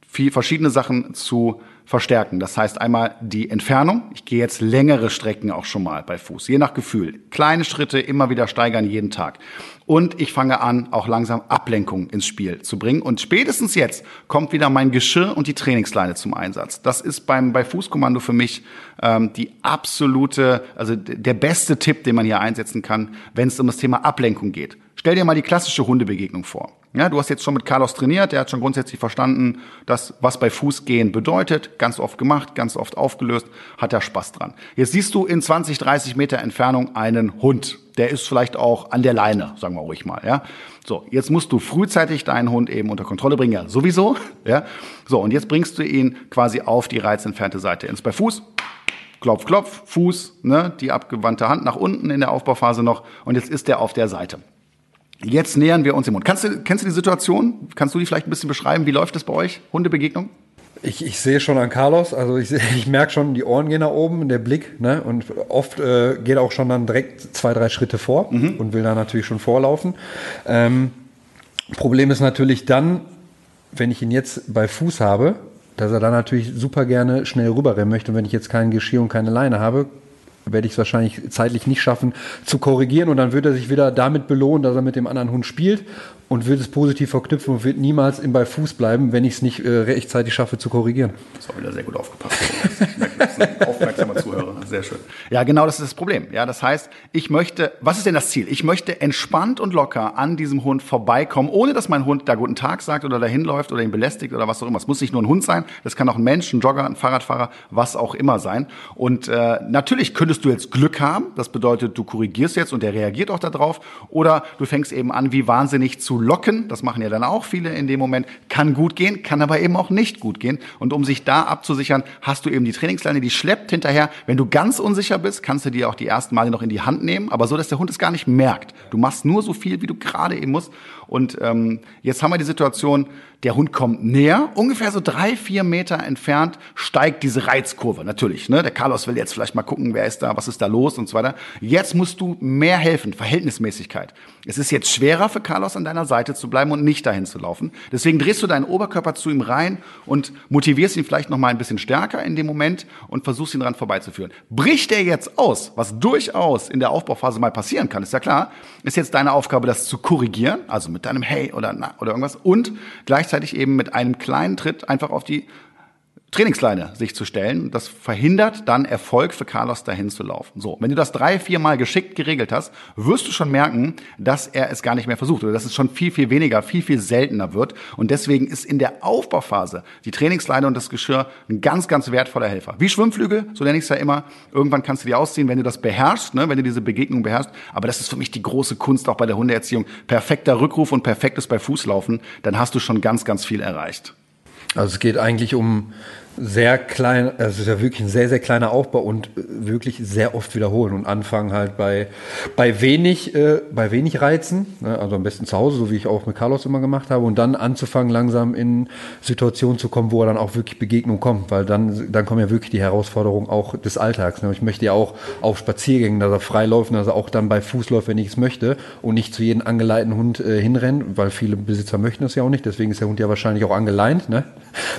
viel, verschiedene Sachen zu verstärken. Das heißt einmal die Entfernung. Ich gehe jetzt längere Strecken auch schon mal bei Fuß, je nach Gefühl. Kleine Schritte immer wieder steigern jeden Tag. Und ich fange an, auch langsam Ablenkung ins Spiel zu bringen. Und spätestens jetzt kommt wieder mein Geschirr und die Trainingsleine zum Einsatz. Das ist beim bei Fußkommando für mich ähm, die absolute, also der beste Tipp, den man hier einsetzen kann, wenn es um das Thema Ablenkung geht. Stell dir mal die klassische Hundebegegnung vor. Ja, du hast jetzt schon mit Carlos trainiert, der hat schon grundsätzlich verstanden, dass was bei Fußgehen bedeutet, ganz oft gemacht, ganz oft aufgelöst, hat er Spaß dran. Jetzt siehst du in 20, 30 Meter Entfernung einen Hund. Der ist vielleicht auch an der Leine, sagen wir ruhig mal, ja. So, jetzt musst du frühzeitig deinen Hund eben unter Kontrolle bringen, ja, sowieso, ja. So, und jetzt bringst du ihn quasi auf die reizentfernte Seite. Ins bei Fuß, Klopf, Klopf, Fuß, ne, die abgewandte Hand nach unten in der Aufbauphase noch und jetzt ist er auf der Seite. Jetzt nähern wir uns dem Hund. Kannst du, kennst du die Situation? Kannst du die vielleicht ein bisschen beschreiben? Wie läuft es bei euch? Hundebegegnung? Ich, ich sehe schon an Carlos, also ich, ich merke schon, die Ohren gehen nach oben, der Blick, ne? Und oft äh, geht er auch schon dann direkt zwei, drei Schritte vor mhm. und will da natürlich schon vorlaufen. Ähm, Problem ist natürlich dann, wenn ich ihn jetzt bei Fuß habe, dass er dann natürlich super gerne schnell rüberrennen möchte. Und wenn ich jetzt kein Geschirr und keine Leine habe, werde ich es wahrscheinlich zeitlich nicht schaffen zu korrigieren. Und dann wird er sich wieder damit belohnen, dass er mit dem anderen Hund spielt und wird es positiv verknüpfen und wird niemals im bei Fuß bleiben, wenn ich es nicht äh, rechtzeitig schaffe zu korrigieren. Das auch wieder sehr gut aufgepasst. aufmerksamer Zuhörer. Sehr schön. Ja, genau das ist das Problem. Ja, das heißt, ich möchte, was ist denn das Ziel? Ich möchte entspannt und locker an diesem Hund vorbeikommen, ohne dass mein Hund da guten Tag sagt oder dahin läuft oder ihn belästigt oder was auch immer. Es muss nicht nur ein Hund sein, das kann auch ein Mensch, ein Jogger, ein Fahrradfahrer, was auch immer sein. Und äh, natürlich könntest du jetzt Glück haben. Das bedeutet, du korrigierst jetzt und der reagiert auch darauf. Oder du fängst eben an, wie wahnsinnig locken. Das machen ja dann auch viele in dem Moment. Kann gut gehen, kann aber eben auch nicht gut gehen. Und um sich da abzusichern, hast du eben die Trainingsleine, die schleppt hinterher. Wenn du ganz unsicher bist, kannst du die auch die ersten Male noch in die Hand nehmen, aber so, dass der Hund es gar nicht merkt. Du machst nur so viel, wie du gerade eben musst. Und ähm, jetzt haben wir die Situation, der Hund kommt näher, ungefähr so drei, vier Meter entfernt steigt diese Reizkurve. Natürlich, ne? Der Carlos will jetzt vielleicht mal gucken, wer ist da, was ist da los und so weiter. Jetzt musst du mehr helfen, Verhältnismäßigkeit. Es ist jetzt schwerer für Carlos an deiner Seite zu bleiben und nicht dahin zu laufen. Deswegen drehst du deinen Oberkörper zu ihm rein und motivierst ihn vielleicht noch mal ein bisschen stärker in dem Moment und versuchst ihn dran vorbeizuführen. Bricht er jetzt aus, was durchaus in der Aufbauphase mal passieren kann, ist ja klar, ist jetzt deine Aufgabe, das zu korrigieren, also mit deinem Hey oder na oder irgendwas und gleich gleichzeitig eben mit einem kleinen Tritt einfach auf die Trainingsleine sich zu stellen. Das verhindert dann Erfolg für Carlos dahin zu laufen. So, wenn du das drei, vier Mal geschickt geregelt hast, wirst du schon merken, dass er es gar nicht mehr versucht oder dass es schon viel, viel weniger, viel, viel seltener wird. Und deswegen ist in der Aufbauphase die Trainingsleine und das Geschirr ein ganz, ganz wertvoller Helfer. Wie Schwimmflügel, so nenne ich es ja immer. Irgendwann kannst du die ausziehen, wenn du das beherrschst, ne, wenn du diese Begegnung beherrschst. Aber das ist für mich die große Kunst auch bei der Hundeerziehung. Perfekter Rückruf und perfektes bei Fußlaufen, dann hast du schon ganz, ganz viel erreicht. Also es geht eigentlich um sehr klein, also es ist ja wirklich ein sehr, sehr kleiner Aufbau und wirklich sehr oft wiederholen und anfangen halt bei, bei wenig, äh, bei wenig Reizen, ne? also am besten zu Hause, so wie ich auch mit Carlos immer gemacht habe und dann anzufangen langsam in Situationen zu kommen, wo er dann auch wirklich Begegnung kommt, weil dann, dann kommen ja wirklich die Herausforderungen auch des Alltags. Ne? Ich möchte ja auch auf Spaziergängen, dass er frei läuft, dass er auch dann bei Fuß läuft, wenn ich es möchte und nicht zu jedem angeleiteten Hund äh, hinrennen, weil viele Besitzer möchten das ja auch nicht, deswegen ist der Hund ja wahrscheinlich auch angeleint, ne?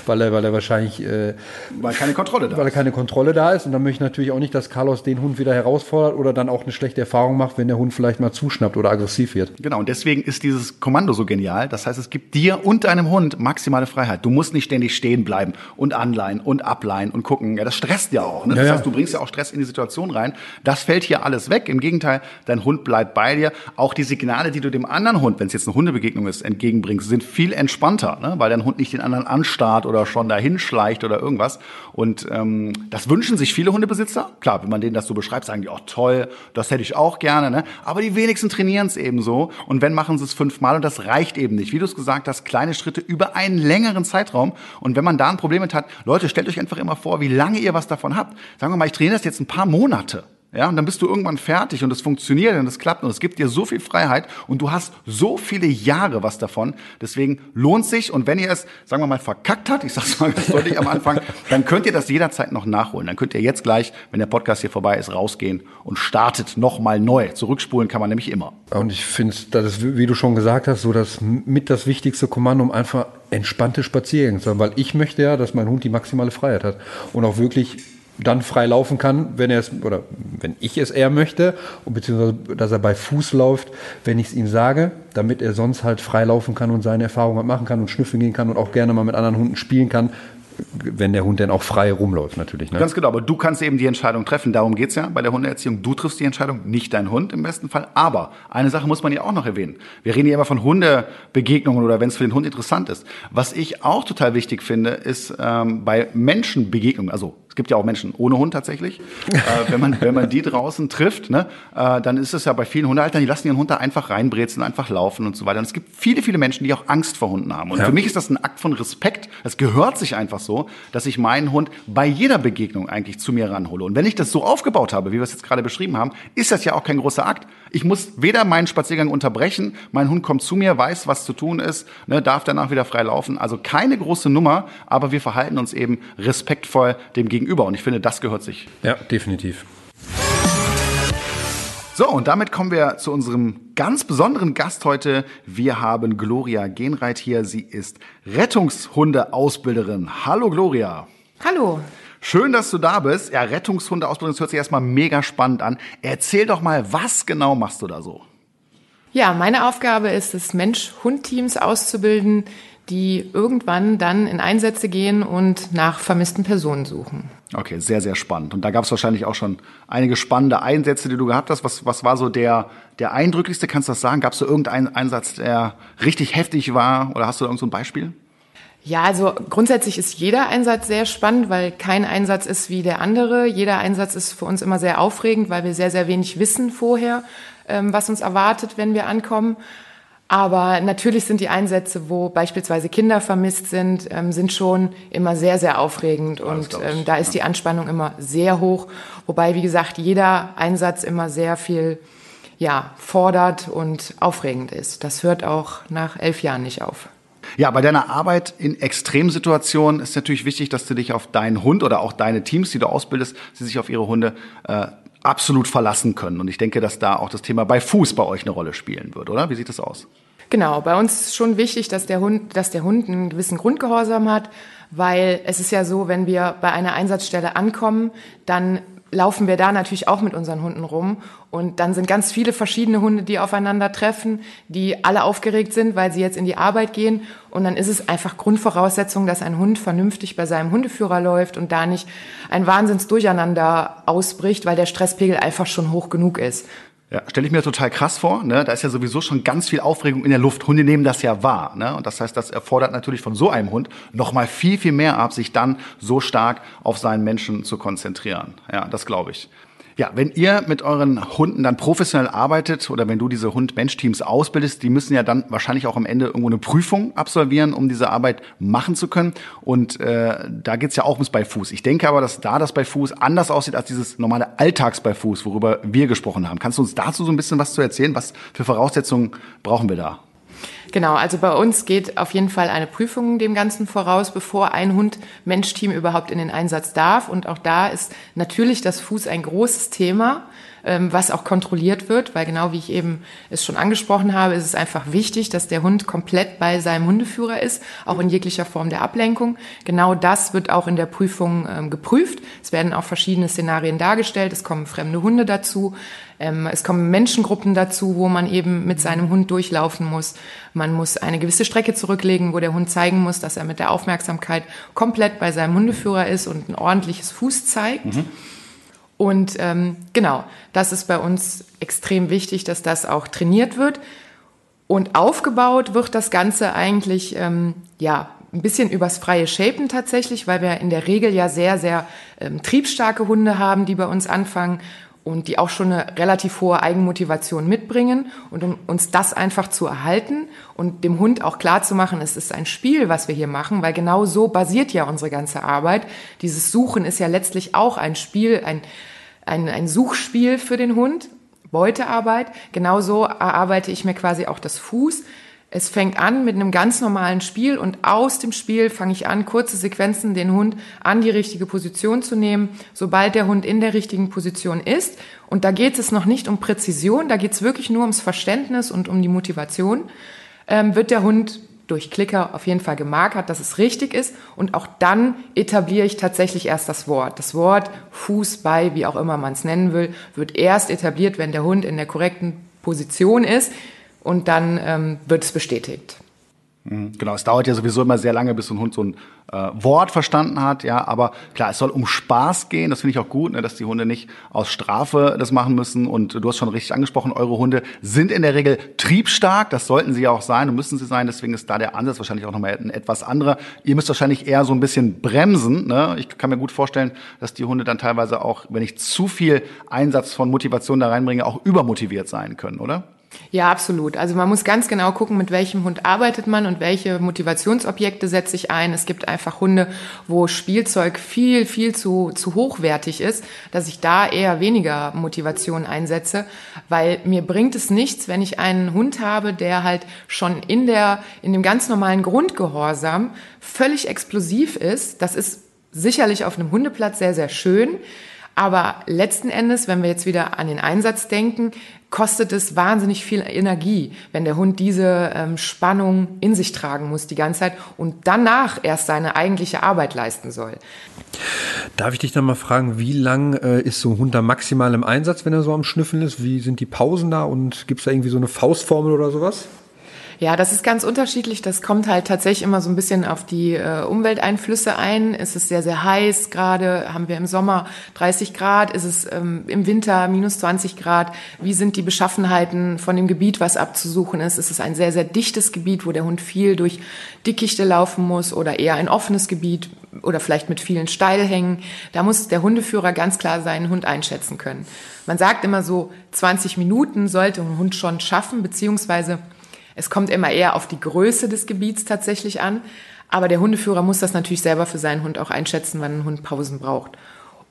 Weil er, weil er wahrscheinlich äh, weil keine Kontrolle da weil ist. keine Kontrolle da ist. Und dann möchte ich natürlich auch nicht, dass Carlos den Hund wieder herausfordert oder dann auch eine schlechte Erfahrung macht, wenn der Hund vielleicht mal zuschnappt oder aggressiv wird. Genau, und deswegen ist dieses Kommando so genial. Das heißt, es gibt dir und deinem Hund maximale Freiheit. Du musst nicht ständig stehen bleiben und anleihen und ableihen und gucken. Ja, das stresst ja auch. Ne? Das ja, heißt, du bringst ja auch Stress in die Situation rein. Das fällt hier alles weg. Im Gegenteil, dein Hund bleibt bei dir. Auch die Signale, die du dem anderen Hund, wenn es jetzt eine Hundebegegnung ist, entgegenbringst, sind viel entspannter, ne? weil dein Hund nicht den anderen anstarrt oder schon dahin schleicht oder irgendwas. Und ähm, das wünschen sich viele Hundebesitzer. Klar, wenn man denen das so beschreibt, sagen die, oh toll, das hätte ich auch gerne. Ne? Aber die wenigsten trainieren es eben so. Und wenn, machen sie es fünfmal und das reicht eben nicht. Wie du es gesagt hast, kleine Schritte über einen längeren Zeitraum. Und wenn man da ein Problem mit hat, Leute, stellt euch einfach immer vor, wie lange ihr was davon habt. Sagen wir mal, ich trainiere das jetzt ein paar Monate. Ja, und dann bist du irgendwann fertig und es funktioniert und es klappt und es gibt dir so viel Freiheit und du hast so viele Jahre was davon. Deswegen lohnt sich und wenn ihr es, sagen wir mal, verkackt hat, ich sag's mal ganz deutlich am Anfang, dann könnt ihr das jederzeit noch nachholen. Dann könnt ihr jetzt gleich, wenn der Podcast hier vorbei ist, rausgehen und startet nochmal neu. Zurückspulen kann man nämlich immer. Und ich finde, das ist, wie du schon gesagt hast, so das mit das wichtigste Kommando, um einfach entspannte Spaziergänge zu haben, weil ich möchte ja, dass mein Hund die maximale Freiheit hat und auch wirklich dann frei laufen kann, wenn er es oder wenn ich es eher möchte, beziehungsweise dass er bei Fuß läuft, wenn ich es ihm sage, damit er sonst halt frei laufen kann und seine Erfahrungen machen kann und schnüffeln gehen kann und auch gerne mal mit anderen Hunden spielen kann, wenn der Hund dann auch frei rumläuft natürlich. Ne? Ganz genau, aber du kannst eben die Entscheidung treffen. Darum geht's ja bei der Hundeerziehung. Du triffst die Entscheidung, nicht dein Hund im besten Fall. Aber eine Sache muss man ja auch noch erwähnen. Wir reden ja immer von Hundebegegnungen oder wenn es für den Hund interessant ist. Was ich auch total wichtig finde, ist ähm, bei Menschenbegegnungen, also es gibt ja auch Menschen ohne Hund tatsächlich. äh, wenn, man, wenn man die draußen trifft, ne, äh, dann ist es ja bei vielen Hundehaltern, die lassen ihren Hund da einfach reinbrezeln, einfach laufen und so weiter. Und es gibt viele, viele Menschen, die auch Angst vor Hunden haben. Und ja. für mich ist das ein Akt von Respekt. Es gehört sich einfach so, dass ich meinen Hund bei jeder Begegnung eigentlich zu mir ranhole. Und wenn ich das so aufgebaut habe, wie wir es jetzt gerade beschrieben haben, ist das ja auch kein großer Akt. Ich muss weder meinen Spaziergang unterbrechen, mein Hund kommt zu mir, weiß, was zu tun ist, ne, darf danach wieder frei laufen. Also keine große Nummer, aber wir verhalten uns eben respektvoll dem Gegenüber. Und ich finde, das gehört sich. Ja, definitiv. So, und damit kommen wir zu unserem ganz besonderen Gast heute. Wir haben Gloria Genreit hier. Sie ist Rettungshunde-Ausbilderin. Hallo Gloria. Hallo. Schön, dass du da bist. Ja, Rettungshunde-Ausbildung, das hört sich erstmal mega spannend an. Erzähl doch mal, was genau machst du da so? Ja, meine Aufgabe ist es, Mensch-Hund-Teams auszubilden, die irgendwann dann in Einsätze gehen und nach vermissten Personen suchen. Okay, sehr, sehr spannend. Und da gab es wahrscheinlich auch schon einige spannende Einsätze, die du gehabt hast. Was, was war so der, der eindrücklichste? Kannst du das sagen? Gab es so irgendeinen Einsatz, der richtig heftig war? Oder hast du da irgend so ein Beispiel? Ja, also grundsätzlich ist jeder Einsatz sehr spannend, weil kein Einsatz ist wie der andere. Jeder Einsatz ist für uns immer sehr aufregend, weil wir sehr, sehr wenig wissen vorher, ähm, was uns erwartet, wenn wir ankommen. Aber natürlich sind die Einsätze, wo beispielsweise Kinder vermisst sind, ähm, sind schon immer sehr, sehr aufregend. und ähm, da ist die Anspannung immer sehr hoch. Wobei, wie gesagt, jeder Einsatz immer sehr viel ja, fordert und aufregend ist. Das hört auch nach elf Jahren nicht auf. Ja, bei deiner Arbeit in Extremsituationen ist natürlich wichtig, dass du dich auf deinen Hund oder auch deine Teams, die du ausbildest, die sich auf ihre Hunde äh, absolut verlassen können. Und ich denke, dass da auch das Thema bei Fuß bei euch eine Rolle spielen wird, oder? Wie sieht das aus? Genau, bei uns ist schon wichtig, dass der Hund, dass der Hund einen gewissen Grundgehorsam hat, weil es ist ja so, wenn wir bei einer Einsatzstelle ankommen, dann laufen wir da natürlich auch mit unseren Hunden rum. Und dann sind ganz viele verschiedene Hunde, die aufeinander treffen, die alle aufgeregt sind, weil sie jetzt in die Arbeit gehen. Und dann ist es einfach Grundvoraussetzung, dass ein Hund vernünftig bei seinem Hundeführer läuft und da nicht ein Wahnsinnsdurcheinander ausbricht, weil der Stresspegel einfach schon hoch genug ist. Ja, stelle ich mir total krass vor. Ne? Da ist ja sowieso schon ganz viel Aufregung in der Luft. Hunde nehmen das ja wahr. Ne? Und das heißt, das erfordert natürlich von so einem Hund noch mal viel, viel mehr ab, sich dann so stark auf seinen Menschen zu konzentrieren. Ja, das glaube ich. Ja, wenn ihr mit euren Hunden dann professionell arbeitet oder wenn du diese Hund-Mensch-Teams ausbildest, die müssen ja dann wahrscheinlich auch am Ende irgendwo eine Prüfung absolvieren, um diese Arbeit machen zu können. Und äh, da geht's ja auch ums bei Fuß. Ich denke aber, dass da das bei Fuß anders aussieht als dieses normale Alltags bei Fuß, worüber wir gesprochen haben. Kannst du uns dazu so ein bisschen was zu erzählen? Was für Voraussetzungen brauchen wir da? Genau, also bei uns geht auf jeden Fall eine Prüfung dem Ganzen voraus, bevor ein Hund-Mensch-Team überhaupt in den Einsatz darf. Und auch da ist natürlich das Fuß ein großes Thema. Ähm, was auch kontrolliert wird, weil genau wie ich eben es schon angesprochen habe, ist es einfach wichtig, dass der Hund komplett bei seinem Hundeführer ist, auch in jeglicher Form der Ablenkung. Genau das wird auch in der Prüfung ähm, geprüft. Es werden auch verschiedene Szenarien dargestellt. Es kommen fremde Hunde dazu. Ähm, es kommen Menschengruppen dazu, wo man eben mit seinem Hund durchlaufen muss. Man muss eine gewisse Strecke zurücklegen, wo der Hund zeigen muss, dass er mit der Aufmerksamkeit komplett bei seinem Hundeführer ist und ein ordentliches Fuß zeigt. Mhm. Und ähm, genau, das ist bei uns extrem wichtig, dass das auch trainiert wird. Und aufgebaut wird das Ganze eigentlich, ähm, ja, ein bisschen übers freie Shapen tatsächlich, weil wir in der Regel ja sehr, sehr ähm, triebstarke Hunde haben, die bei uns anfangen und die auch schon eine relativ hohe Eigenmotivation mitbringen. Und um uns das einfach zu erhalten und dem Hund auch klar zu machen, es ist ein Spiel, was wir hier machen, weil genau so basiert ja unsere ganze Arbeit. Dieses Suchen ist ja letztlich auch ein Spiel, ein, ein, ein Suchspiel für den Hund, Beutearbeit. Genauso erarbeite ich mir quasi auch das Fuß. Es fängt an mit einem ganz normalen Spiel und aus dem Spiel fange ich an, kurze Sequenzen den Hund an die richtige Position zu nehmen, sobald der Hund in der richtigen Position ist. Und da geht es noch nicht um Präzision, da geht es wirklich nur ums Verständnis und um die Motivation. Ähm, wird der Hund durch Klicker auf jeden Fall gemarkert, dass es richtig ist. Und auch dann etabliere ich tatsächlich erst das Wort. Das Wort Fuß, bei, wie auch immer man es nennen will, wird erst etabliert, wenn der Hund in der korrekten Position ist und dann ähm, wird es bestätigt. Mhm, genau, es dauert ja sowieso immer sehr lange, bis so ein Hund so ein äh, Wort verstanden hat, ja, aber klar, es soll um Spaß gehen, das finde ich auch gut, ne, dass die Hunde nicht aus Strafe das machen müssen und du hast schon richtig angesprochen, eure Hunde sind in der Regel triebstark, das sollten sie ja auch sein und müssen sie sein, deswegen ist da der Ansatz wahrscheinlich auch nochmal ein etwas anderer. Ihr müsst wahrscheinlich eher so ein bisschen bremsen, ne? ich kann mir gut vorstellen, dass die Hunde dann teilweise auch, wenn ich zu viel Einsatz von Motivation da reinbringe, auch übermotiviert sein können, oder? Ja, absolut. Also man muss ganz genau gucken, mit welchem Hund arbeitet man und welche Motivationsobjekte setze ich ein. Es gibt einfach Hunde, wo Spielzeug viel, viel zu, zu hochwertig ist, dass ich da eher weniger Motivation einsetze, weil mir bringt es nichts, wenn ich einen Hund habe, der halt schon in der, in dem ganz normalen Grundgehorsam völlig explosiv ist. Das ist sicherlich auf einem Hundeplatz sehr, sehr schön. Aber letzten Endes, wenn wir jetzt wieder an den Einsatz denken, kostet es wahnsinnig viel Energie, wenn der Hund diese ähm, Spannung in sich tragen muss die ganze Zeit und danach erst seine eigentliche Arbeit leisten soll. Darf ich dich dann mal fragen, wie lang äh, ist so ein Hund da maximal im Einsatz, wenn er so am Schnüffeln ist? Wie sind die Pausen da und gibt es da irgendwie so eine Faustformel oder sowas? Ja, das ist ganz unterschiedlich. Das kommt halt tatsächlich immer so ein bisschen auf die äh, Umwelteinflüsse ein. Es ist sehr, sehr heiß. Gerade haben wir im Sommer 30 Grad. Ist es ähm, im Winter minus 20 Grad? Wie sind die Beschaffenheiten von dem Gebiet, was abzusuchen ist? Ist es ein sehr, sehr dichtes Gebiet, wo der Hund viel durch Dickichte laufen muss oder eher ein offenes Gebiet oder vielleicht mit vielen Steilhängen? Da muss der Hundeführer ganz klar seinen Hund einschätzen können. Man sagt immer so, 20 Minuten sollte ein Hund schon schaffen, beziehungsweise es kommt immer eher auf die Größe des Gebiets tatsächlich an. Aber der Hundeführer muss das natürlich selber für seinen Hund auch einschätzen, wann ein Hund Pausen braucht.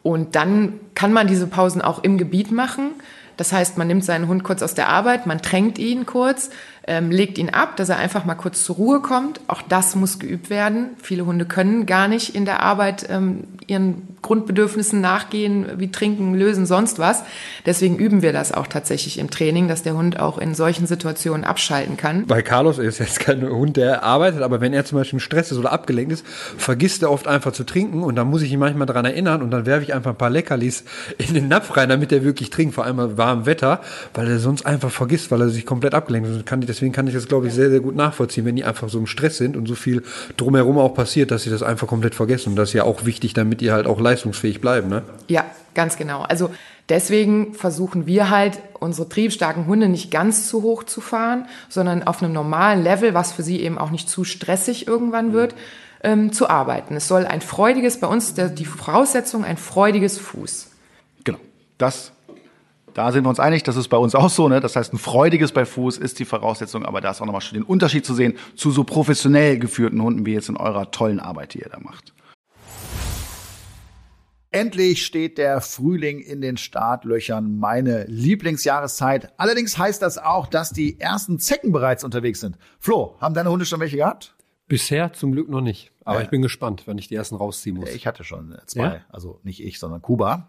Und dann kann man diese Pausen auch im Gebiet machen. Das heißt, man nimmt seinen Hund kurz aus der Arbeit, man tränkt ihn kurz, ähm, legt ihn ab, dass er einfach mal kurz zur Ruhe kommt. Auch das muss geübt werden. Viele Hunde können gar nicht in der Arbeit ähm, ihren Grundbedürfnissen nachgehen, wie trinken, lösen, sonst was. Deswegen üben wir das auch tatsächlich im Training, dass der Hund auch in solchen Situationen abschalten kann. Bei Carlos ist jetzt kein Hund, der arbeitet, aber wenn er zum Beispiel im Stress ist oder abgelenkt ist, vergisst er oft einfach zu trinken und dann muss ich ihn manchmal daran erinnern und dann werfe ich einfach ein paar Leckerlis in den Napf rein, damit er wirklich trinkt, vor allem bei warmem Wetter, weil er sonst einfach vergisst, weil er sich komplett abgelenkt ist. Kann, deswegen kann ich das, glaube ich, sehr, sehr gut nachvollziehen, wenn die einfach so im Stress sind und so viel drumherum auch passiert, dass sie das einfach komplett vergessen. Und das ist ja auch wichtig, damit ihr halt auch leistungsfähig bleiben, ne? Ja, ganz genau. Also deswegen versuchen wir halt, unsere triebstarken Hunde nicht ganz zu hoch zu fahren, sondern auf einem normalen Level, was für sie eben auch nicht zu stressig irgendwann wird, ähm, zu arbeiten. Es soll ein freudiges, bei uns der, die Voraussetzung, ein freudiges Fuß. Genau. Das da sind wir uns einig, das ist bei uns auch so. Ne? Das heißt, ein freudiges bei Fuß ist die Voraussetzung, aber da ist auch nochmal schon den Unterschied zu sehen zu so professionell geführten Hunden wie jetzt in eurer tollen Arbeit, die ihr da macht. Endlich steht der Frühling in den Startlöchern, meine Lieblingsjahreszeit. Allerdings heißt das auch, dass die ersten Zecken bereits unterwegs sind. Flo, haben deine Hunde schon welche gehabt? Bisher zum Glück noch nicht. Aber ja. ich bin gespannt, wenn ich die ersten rausziehen muss. Ich hatte schon zwei. Ja? Also nicht ich, sondern Kuba.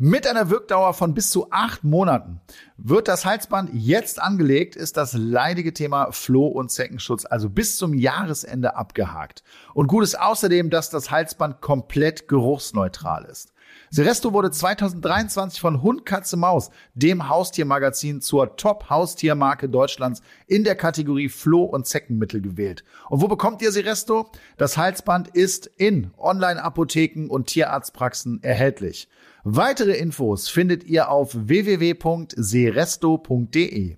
Mit einer Wirkdauer von bis zu acht Monaten. Wird das Halsband jetzt angelegt, ist das leidige Thema Floh- und Zeckenschutz also bis zum Jahresende abgehakt. Und gut ist außerdem, dass das Halsband komplett geruchsneutral ist. Seresto wurde 2023 von Hund, Katze, Maus, dem Haustiermagazin, zur Top-Haustiermarke Deutschlands in der Kategorie Floh- und Zeckenmittel gewählt. Und wo bekommt ihr Seresto? Das Halsband ist in Online-Apotheken und Tierarztpraxen erhältlich. Weitere Infos findet ihr auf www.seresto.de.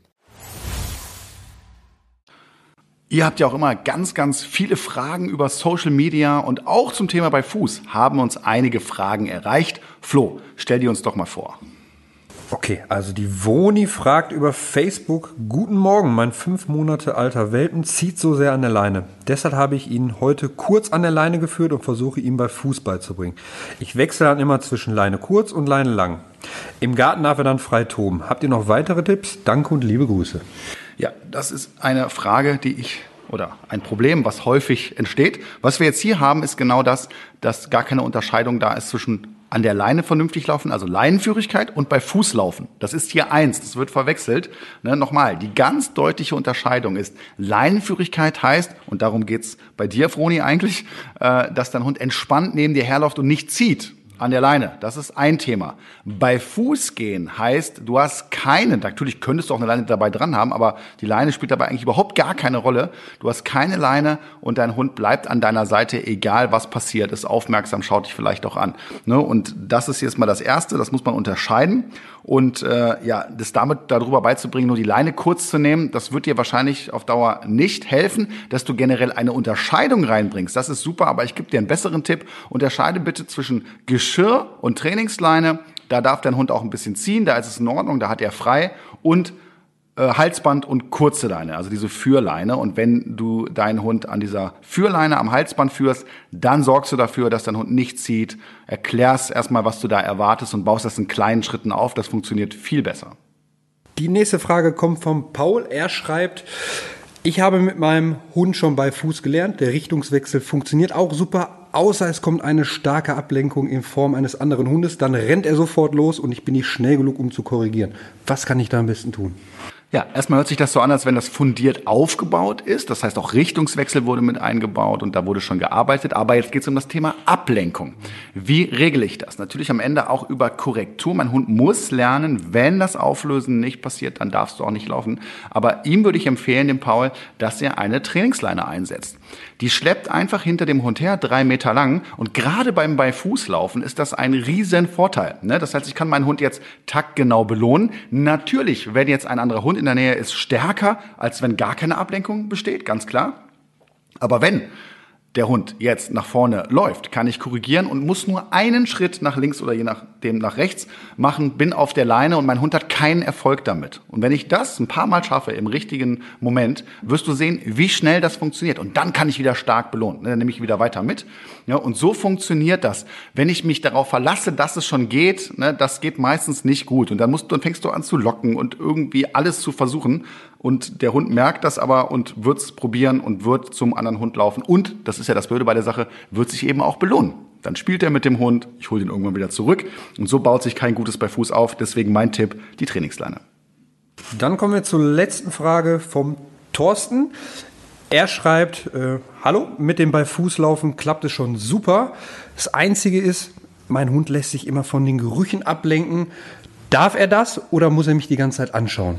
Ihr habt ja auch immer ganz, ganz viele Fragen über Social Media und auch zum Thema bei Fuß haben uns einige Fragen erreicht. Flo, stell die uns doch mal vor. Okay, also die Woni fragt über Facebook, guten Morgen, mein fünf Monate alter Welpen zieht so sehr an der Leine. Deshalb habe ich ihn heute kurz an der Leine geführt und versuche ihm bei Fuß beizubringen. Ich wechsle dann immer zwischen Leine kurz und Leine lang. Im Garten darf er dann frei toben. Habt ihr noch weitere Tipps? Danke und liebe Grüße. Ja, das ist eine Frage, die ich oder ein Problem, was häufig entsteht. Was wir jetzt hier haben, ist genau das, dass gar keine Unterscheidung da ist zwischen an der Leine vernünftig laufen, also Leinenführigkeit und bei Fußlaufen. Das ist hier eins, das wird verwechselt. Ne, nochmal, die ganz deutliche Unterscheidung ist, Leinenführigkeit heißt, und darum geht's bei dir, Froni, eigentlich, äh, dass dein Hund entspannt neben dir herläuft und nicht zieht an der Leine. Das ist ein Thema. Bei Fußgehen heißt, du hast keine, natürlich könntest du auch eine Leine dabei dran haben, aber die Leine spielt dabei eigentlich überhaupt gar keine Rolle. Du hast keine Leine und dein Hund bleibt an deiner Seite, egal was passiert, ist aufmerksam, schaut dich vielleicht auch an. Ne? Und das ist jetzt mal das Erste, das muss man unterscheiden. Und äh, ja, das damit darüber beizubringen, nur die Leine kurz zu nehmen, das wird dir wahrscheinlich auf Dauer nicht helfen, dass du generell eine Unterscheidung reinbringst. Das ist super, aber ich gebe dir einen besseren Tipp. Unterscheide bitte zwischen Geschirr und Trainingsleine. Da darf dein Hund auch ein bisschen ziehen, da ist es in Ordnung, da hat er frei. Und äh, Halsband und kurze Leine, also diese Führleine. Und wenn du deinen Hund an dieser Führleine am Halsband führst, dann sorgst du dafür, dass dein Hund nicht zieht. Erklärst erstmal, was du da erwartest und baust das in kleinen Schritten auf. Das funktioniert viel besser. Die nächste Frage kommt von Paul. Er schreibt, ich habe mit meinem Hund schon bei Fuß gelernt. Der Richtungswechsel funktioniert auch super, außer es kommt eine starke Ablenkung in Form eines anderen Hundes. Dann rennt er sofort los und ich bin nicht schnell genug, um zu korrigieren. Was kann ich da am besten tun? Ja, erstmal hört sich das so an, als wenn das fundiert aufgebaut ist. Das heißt, auch Richtungswechsel wurde mit eingebaut und da wurde schon gearbeitet. Aber jetzt geht es um das Thema Ablenkung. Wie regle ich das? Natürlich am Ende auch über Korrektur. Mein Hund muss lernen, wenn das Auflösen nicht passiert, dann darfst du auch nicht laufen. Aber ihm würde ich empfehlen, dem Paul, dass er eine Trainingsleine einsetzt. Die schleppt einfach hinter dem Hund her, drei Meter lang. Und gerade beim Beifußlaufen ist das ein riesen Vorteil. Ne? Das heißt, ich kann meinen Hund jetzt taktgenau belohnen. Natürlich, wenn jetzt ein anderer Hund in der Nähe ist, stärker, als wenn gar keine Ablenkung besteht, ganz klar. Aber wenn der Hund jetzt nach vorne läuft, kann ich korrigieren und muss nur einen Schritt nach links oder je nachdem nach rechts machen, bin auf der Leine und mein Hund hat keinen Erfolg damit. Und wenn ich das ein paar Mal schaffe im richtigen Moment, wirst du sehen, wie schnell das funktioniert. Und dann kann ich wieder stark belohnen. Dann nehme ich wieder weiter mit. Und so funktioniert das. Wenn ich mich darauf verlasse, dass es schon geht, ne, das geht meistens nicht gut. Und dann musst dann fängst du an zu locken und irgendwie alles zu versuchen. Und der Hund merkt das aber und wird es probieren und wird zum anderen Hund laufen. Und, das ist ja das Blöde bei der Sache, wird sich eben auch belohnen. Dann spielt er mit dem Hund, ich hole ihn irgendwann wieder zurück. Und so baut sich kein Gutes bei Fuß auf. Deswegen mein Tipp, die Trainingsleine. Dann kommen wir zur letzten Frage vom Thorsten. Er schreibt, äh, hallo, mit dem bei Fußlaufen klappt es schon super. Das Einzige ist, mein Hund lässt sich immer von den Gerüchen ablenken. Darf er das oder muss er mich die ganze Zeit anschauen?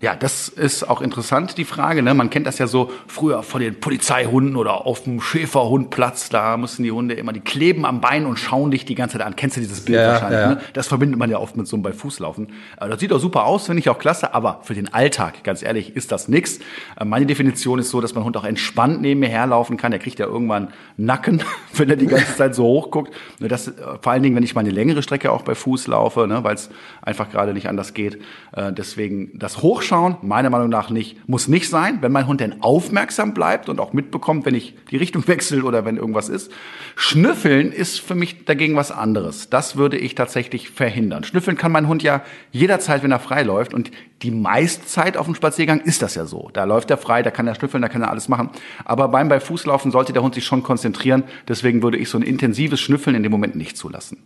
Ja, das ist auch interessant, die Frage. Ne? Man kennt das ja so früher von den Polizeihunden oder auf dem Schäferhundplatz. Da müssen die Hunde immer, die kleben am Bein und schauen dich die ganze Zeit an. Kennst du dieses Bild ja, wahrscheinlich? Ja. Ne? Das verbindet man ja oft mit so einem bei Fußlaufen. Äh, das sieht auch super aus, finde ich auch klasse. Aber für den Alltag, ganz ehrlich, ist das nix. Äh, meine Definition ist so, dass mein Hund auch entspannt neben mir herlaufen kann. Der kriegt ja irgendwann Nacken, wenn er die ganze Zeit so hoch guckt. Das, äh, vor allen Dingen, wenn ich mal eine längere Strecke auch bei Fuß laufe, ne? weil es einfach gerade nicht anders geht. Deswegen das Hochschauen Zuschauen, meiner Meinung nach nicht, muss nicht sein, wenn mein Hund denn aufmerksam bleibt und auch mitbekommt, wenn ich die Richtung wechsle oder wenn irgendwas ist. Schnüffeln ist für mich dagegen was anderes. Das würde ich tatsächlich verhindern. Schnüffeln kann mein Hund ja jederzeit, wenn er frei läuft und die meiste Zeit auf dem Spaziergang ist das ja so. Da läuft er frei, da kann er schnüffeln, da kann er alles machen. Aber beim bei Fußlaufen sollte der Hund sich schon konzentrieren. Deswegen würde ich so ein intensives Schnüffeln in dem Moment nicht zulassen.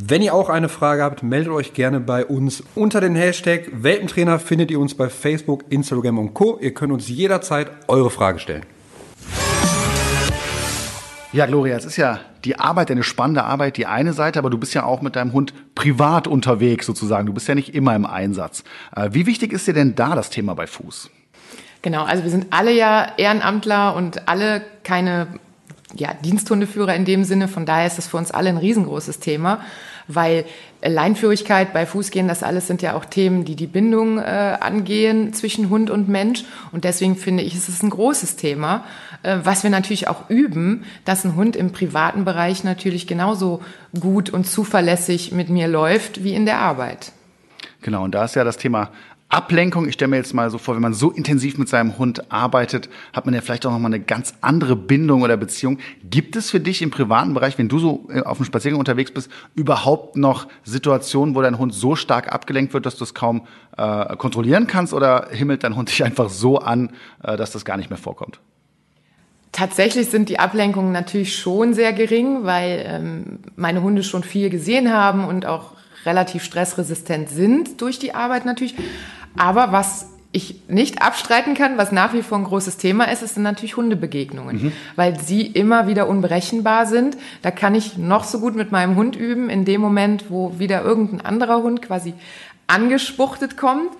Wenn ihr auch eine Frage habt, meldet euch gerne bei uns. Unter den Hashtag Welpentrainer findet ihr uns bei Facebook, Instagram und Co. Ihr könnt uns jederzeit eure Frage stellen. Ja, Gloria, es ist ja die Arbeit, eine spannende Arbeit, die eine Seite, aber du bist ja auch mit deinem Hund privat unterwegs sozusagen. Du bist ja nicht immer im Einsatz. Äh, wie wichtig ist dir denn da das Thema bei Fuß? Genau, also wir sind alle ja Ehrenamtler und alle keine ja, Diensthundeführer in dem Sinne. Von daher ist das für uns alle ein riesengroßes Thema, weil Leinführigkeit bei Fußgehen, das alles sind ja auch Themen, die die Bindung äh, angehen zwischen Hund und Mensch. Und deswegen finde ich, ist es ein großes Thema, äh, was wir natürlich auch üben, dass ein Hund im privaten Bereich natürlich genauso gut und zuverlässig mit mir läuft wie in der Arbeit. Genau, und da ist ja das Thema Ablenkung. Ich stelle mir jetzt mal so vor, wenn man so intensiv mit seinem Hund arbeitet, hat man ja vielleicht auch noch mal eine ganz andere Bindung oder Beziehung. Gibt es für dich im privaten Bereich, wenn du so äh, auf dem Spaziergang unterwegs bist, überhaupt noch Situationen, wo dein Hund so stark abgelenkt wird, dass du es kaum äh, kontrollieren kannst? Oder himmelt dein Hund dich einfach so an, äh, dass das gar nicht mehr vorkommt? Tatsächlich sind die Ablenkungen natürlich schon sehr gering, weil ähm, meine Hunde schon viel gesehen haben und auch relativ stressresistent sind durch die Arbeit natürlich. Aber was ich nicht abstreiten kann, was nach wie vor ein großes Thema ist, ist sind natürlich Hundebegegnungen, mhm. weil sie immer wieder unberechenbar sind. Da kann ich noch so gut mit meinem Hund üben, in dem Moment, wo wieder irgendein anderer Hund quasi angespuchtet kommt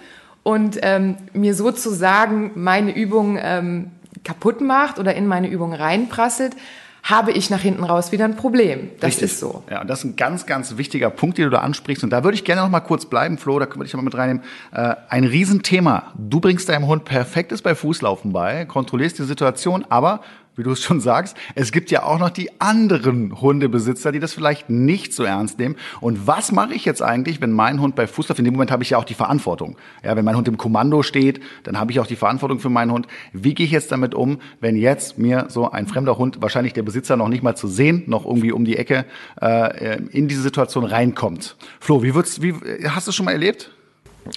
und ähm, mir sozusagen meine Übung ähm, kaputt macht oder in meine Übung reinprasselt, habe ich nach hinten raus wieder ein Problem. Das Richtig. ist so. Ja, und das ist ein ganz, ganz wichtiger Punkt, den du da ansprichst. Und da würde ich gerne noch mal kurz bleiben, Flo, da würde ich mal mit reinnehmen. Äh, ein Riesenthema. Du bringst deinem Hund perfektes bei Fußlaufen bei, kontrollierst die Situation, aber wie du es schon sagst, es gibt ja auch noch die anderen Hundebesitzer, die das vielleicht nicht so ernst nehmen. Und was mache ich jetzt eigentlich, wenn mein Hund bei Fußlauf, in dem Moment habe ich ja auch die Verantwortung. Ja, wenn mein Hund im Kommando steht, dann habe ich auch die Verantwortung für meinen Hund. Wie gehe ich jetzt damit um, wenn jetzt mir so ein fremder Hund, wahrscheinlich der Besitzer noch nicht mal zu sehen, noch irgendwie um die Ecke, äh, in diese Situation reinkommt? Flo, wie wird's, wie, hast du es schon mal erlebt?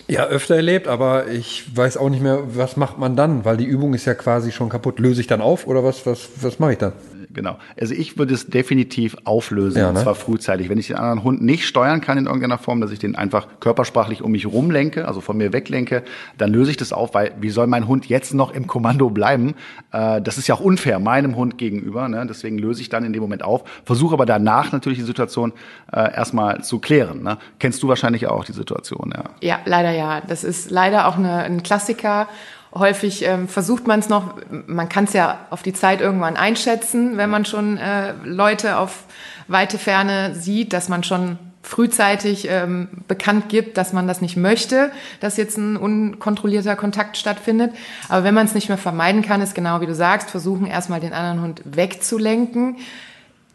Ja, öfter erlebt, aber ich weiß auch nicht mehr, was macht man dann, weil die Übung ist ja quasi schon kaputt. Löse ich dann auf oder was, was, was mache ich dann? Genau. Also ich würde es definitiv auflösen, ja, ne? und zwar frühzeitig. Wenn ich den anderen Hund nicht steuern kann in irgendeiner Form, dass ich den einfach körpersprachlich um mich rumlenke, also von mir weglenke, dann löse ich das auf, weil wie soll mein Hund jetzt noch im Kommando bleiben? Äh, das ist ja auch unfair meinem Hund gegenüber. Ne? Deswegen löse ich dann in dem Moment auf, versuche aber danach natürlich die Situation äh, erstmal zu klären. Ne? Kennst du wahrscheinlich auch die Situation, ja? Ja, leider ja. Das ist leider auch eine, ein Klassiker häufig ähm, versucht man es noch, man kann es ja auf die Zeit irgendwann einschätzen, wenn man schon äh, Leute auf weite Ferne sieht, dass man schon frühzeitig ähm, bekannt gibt, dass man das nicht möchte, dass jetzt ein unkontrollierter Kontakt stattfindet. Aber wenn man es nicht mehr vermeiden kann, ist genau wie du sagst, versuchen erstmal den anderen Hund wegzulenken.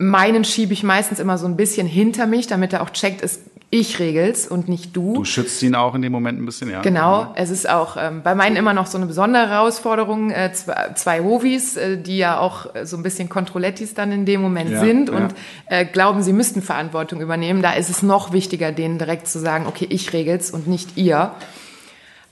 Meinen schiebe ich meistens immer so ein bisschen hinter mich, damit er auch checkt, es ich regel's und nicht du. Du schützt ihn auch in dem Moment ein bisschen, ja. Genau, es ist auch ähm, bei meinen immer noch so eine besondere Herausforderung. Äh, zwei, zwei Hovis, äh, die ja auch äh, so ein bisschen Kontrollettis dann in dem Moment ja, sind und ja. äh, glauben, sie müssten Verantwortung übernehmen. Da ist es noch wichtiger, denen direkt zu sagen, okay, ich regel's und nicht ihr.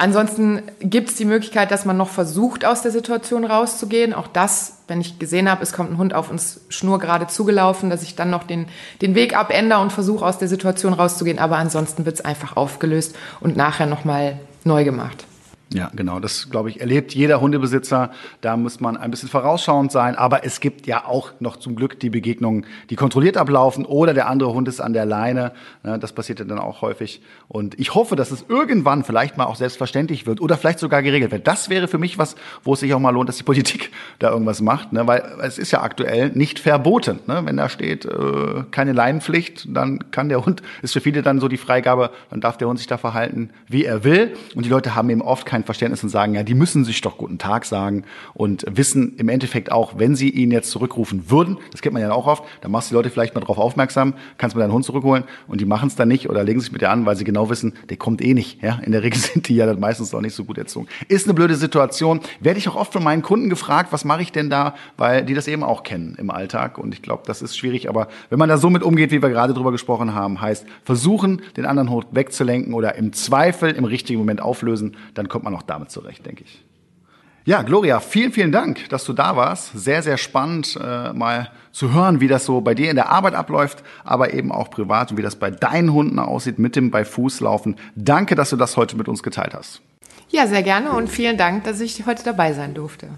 Ansonsten gibt es die Möglichkeit, dass man noch versucht, aus der Situation rauszugehen. Auch das, wenn ich gesehen habe, es kommt ein Hund auf uns schnurgerade zugelaufen, dass ich dann noch den, den Weg abändere und versuche, aus der Situation rauszugehen. Aber ansonsten wird es einfach aufgelöst und nachher nochmal neu gemacht. Ja, genau. Das, glaube ich, erlebt jeder Hundebesitzer. Da muss man ein bisschen vorausschauend sein. Aber es gibt ja auch noch zum Glück die Begegnungen, die kontrolliert ablaufen oder der andere Hund ist an der Leine. Das passiert ja dann auch häufig. Und ich hoffe, dass es irgendwann vielleicht mal auch selbstverständlich wird oder vielleicht sogar geregelt wird. Das wäre für mich was, wo es sich auch mal lohnt, dass die Politik da irgendwas macht. Ne? Weil es ist ja aktuell nicht verboten. Ne? Wenn da steht, äh, keine Leinenpflicht, dann kann der Hund, ist für viele dann so die Freigabe, dann darf der Hund sich da verhalten, wie er will. Und die Leute haben eben oft kein kein Verständnis und sagen, ja, die müssen sich doch guten Tag sagen und wissen im Endeffekt auch, wenn sie ihn jetzt zurückrufen würden, das kennt man ja auch oft, dann machst du die Leute vielleicht mal darauf aufmerksam, kannst mal deinen Hund zurückholen und die machen es dann nicht oder legen sich mit dir an, weil sie genau wissen, der kommt eh nicht. Ja, in der Regel sind die ja dann meistens auch nicht so gut erzogen. Ist eine blöde Situation. Werde ich auch oft von meinen Kunden gefragt, was mache ich denn da, weil die das eben auch kennen im Alltag und ich glaube, das ist schwierig, aber wenn man da so mit umgeht, wie wir gerade drüber gesprochen haben, heißt versuchen, den anderen Hund wegzulenken oder im Zweifel im richtigen Moment auflösen, dann kommt man auch damit zurecht, denke ich. Ja, Gloria, vielen, vielen Dank, dass du da warst. Sehr, sehr spannend, äh, mal zu hören, wie das so bei dir in der Arbeit abläuft, aber eben auch privat und wie das bei deinen Hunden aussieht mit dem bei Fuß laufen. Danke, dass du das heute mit uns geteilt hast. Ja, sehr gerne und vielen Dank, dass ich heute dabei sein durfte.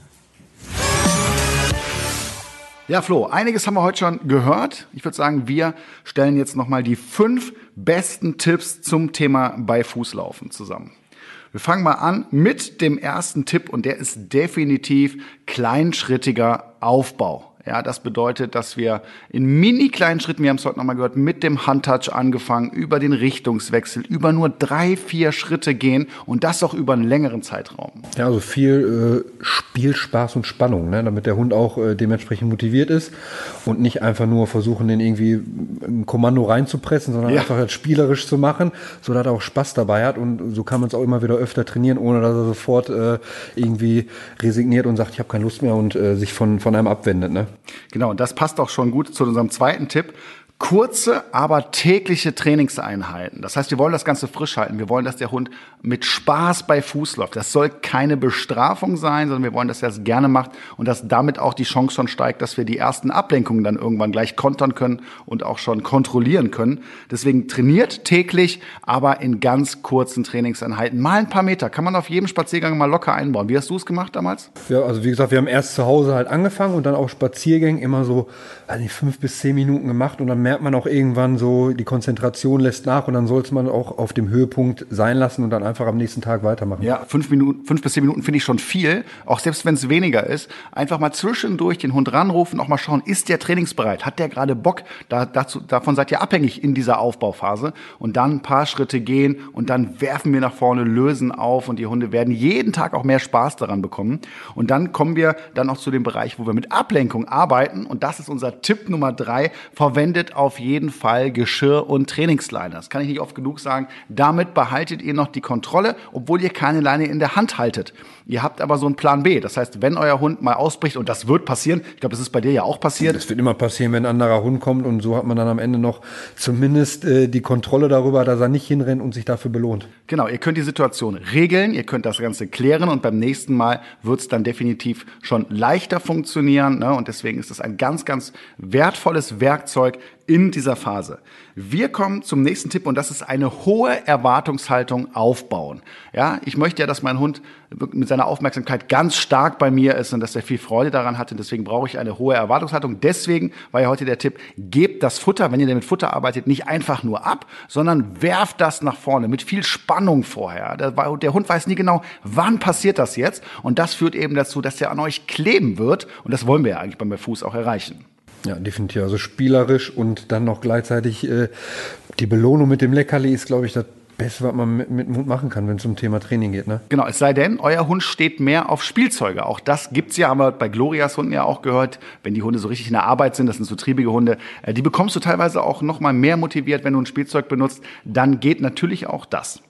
Ja, Flo, einiges haben wir heute schon gehört. Ich würde sagen, wir stellen jetzt nochmal die fünf besten Tipps zum Thema bei Fußlaufen zusammen. Wir fangen mal an mit dem ersten Tipp und der ist definitiv kleinschrittiger Aufbau. Ja, das bedeutet, dass wir in mini kleinen Schritten, wir haben es heute nochmal gehört, mit dem Handtouch angefangen, über den Richtungswechsel, über nur drei, vier Schritte gehen und das auch über einen längeren Zeitraum. Ja, also viel äh, Spielspaß und Spannung, ne? damit der Hund auch äh, dementsprechend motiviert ist und nicht einfach nur versuchen, den irgendwie ein Kommando reinzupressen, sondern ja. einfach halt spielerisch zu machen, so dass er auch Spaß dabei hat und so kann man es auch immer wieder öfter trainieren, ohne dass er sofort äh, irgendwie resigniert und sagt, ich habe keine Lust mehr und äh, sich von, von einem abwendet. Ne? Genau, und das passt auch schon gut zu unserem zweiten Tipp. Kurze, aber tägliche Trainingseinheiten. Das heißt, wir wollen das Ganze frisch halten. Wir wollen, dass der Hund mit Spaß bei Fuß läuft. Das soll keine Bestrafung sein, sondern wir wollen, dass er es gerne macht und dass damit auch die Chance schon steigt, dass wir die ersten Ablenkungen dann irgendwann gleich kontern können und auch schon kontrollieren können. Deswegen trainiert täglich, aber in ganz kurzen Trainingseinheiten. Mal ein paar Meter. Kann man auf jedem Spaziergang mal locker einbauen. Wie hast du es gemacht damals? Ja, also wie gesagt, wir haben erst zu Hause halt angefangen und dann auf Spaziergängen immer so, nicht, fünf bis zehn Minuten gemacht und dann merkt man auch irgendwann so, die Konzentration lässt nach und dann sollte man auch auf dem Höhepunkt sein lassen und dann einfach am nächsten Tag weitermachen. Ja, fünf Minuten, fünf bis zehn Minuten finde ich schon viel, auch selbst wenn es weniger ist. Einfach mal zwischendurch den Hund ranrufen, auch mal schauen, ist der trainingsbereit? Hat der gerade Bock? Da, dazu, davon seid ihr abhängig in dieser Aufbauphase und dann ein paar Schritte gehen und dann werfen wir nach vorne, lösen auf und die Hunde werden jeden Tag auch mehr Spaß daran bekommen. Und dann kommen wir dann auch zu dem Bereich, wo wir mit Ablenkung arbeiten und das ist unser Tipp Nummer drei. Verwendet auf jeden Fall Geschirr und Trainingsleine. Das kann ich nicht oft genug sagen. Damit behaltet ihr noch die Kontrolle, obwohl ihr keine Leine in der Hand haltet. Ihr habt aber so einen Plan B. Das heißt, wenn euer Hund mal ausbricht, und das wird passieren, ich glaube, das ist bei dir ja auch passiert. Das wird immer passieren, wenn ein anderer Hund kommt und so hat man dann am Ende noch zumindest äh, die Kontrolle darüber, dass er nicht hinrennt und sich dafür belohnt. Genau, ihr könnt die Situation regeln, ihr könnt das Ganze klären und beim nächsten Mal wird es dann definitiv schon leichter funktionieren. Ne? Und deswegen ist es ein ganz, ganz wertvolles Werkzeug in dieser Phase. Wir kommen zum nächsten Tipp und das ist eine hohe Erwartungshaltung aufbauen. Ja, ich möchte ja, dass mein Hund mit seiner Aufmerksamkeit ganz stark bei mir ist und dass er viel Freude daran hat. Und deswegen brauche ich eine hohe Erwartungshaltung. Deswegen war ja heute der Tipp, gebt das Futter, wenn ihr mit Futter arbeitet, nicht einfach nur ab, sondern werft das nach vorne mit viel Spannung vorher. Der, Hund weiß nie genau, wann passiert das jetzt. Und das führt eben dazu, dass er an euch kleben wird. Und das wollen wir ja eigentlich beim Fuß auch erreichen. Ja, definitiv. Also spielerisch und dann noch gleichzeitig äh, die Belohnung mit dem Leckerli ist, glaube ich, das Beste, was man mit, mit Hund machen kann, wenn es um Thema Training geht. Ne? Genau, es sei denn, euer Hund steht mehr auf Spielzeuge. Auch das gibt's ja, haben wir bei Glorias Hunden ja auch gehört, wenn die Hunde so richtig in der Arbeit sind, das sind so triebige Hunde, äh, die bekommst du teilweise auch noch mal mehr motiviert, wenn du ein Spielzeug benutzt. Dann geht natürlich auch das.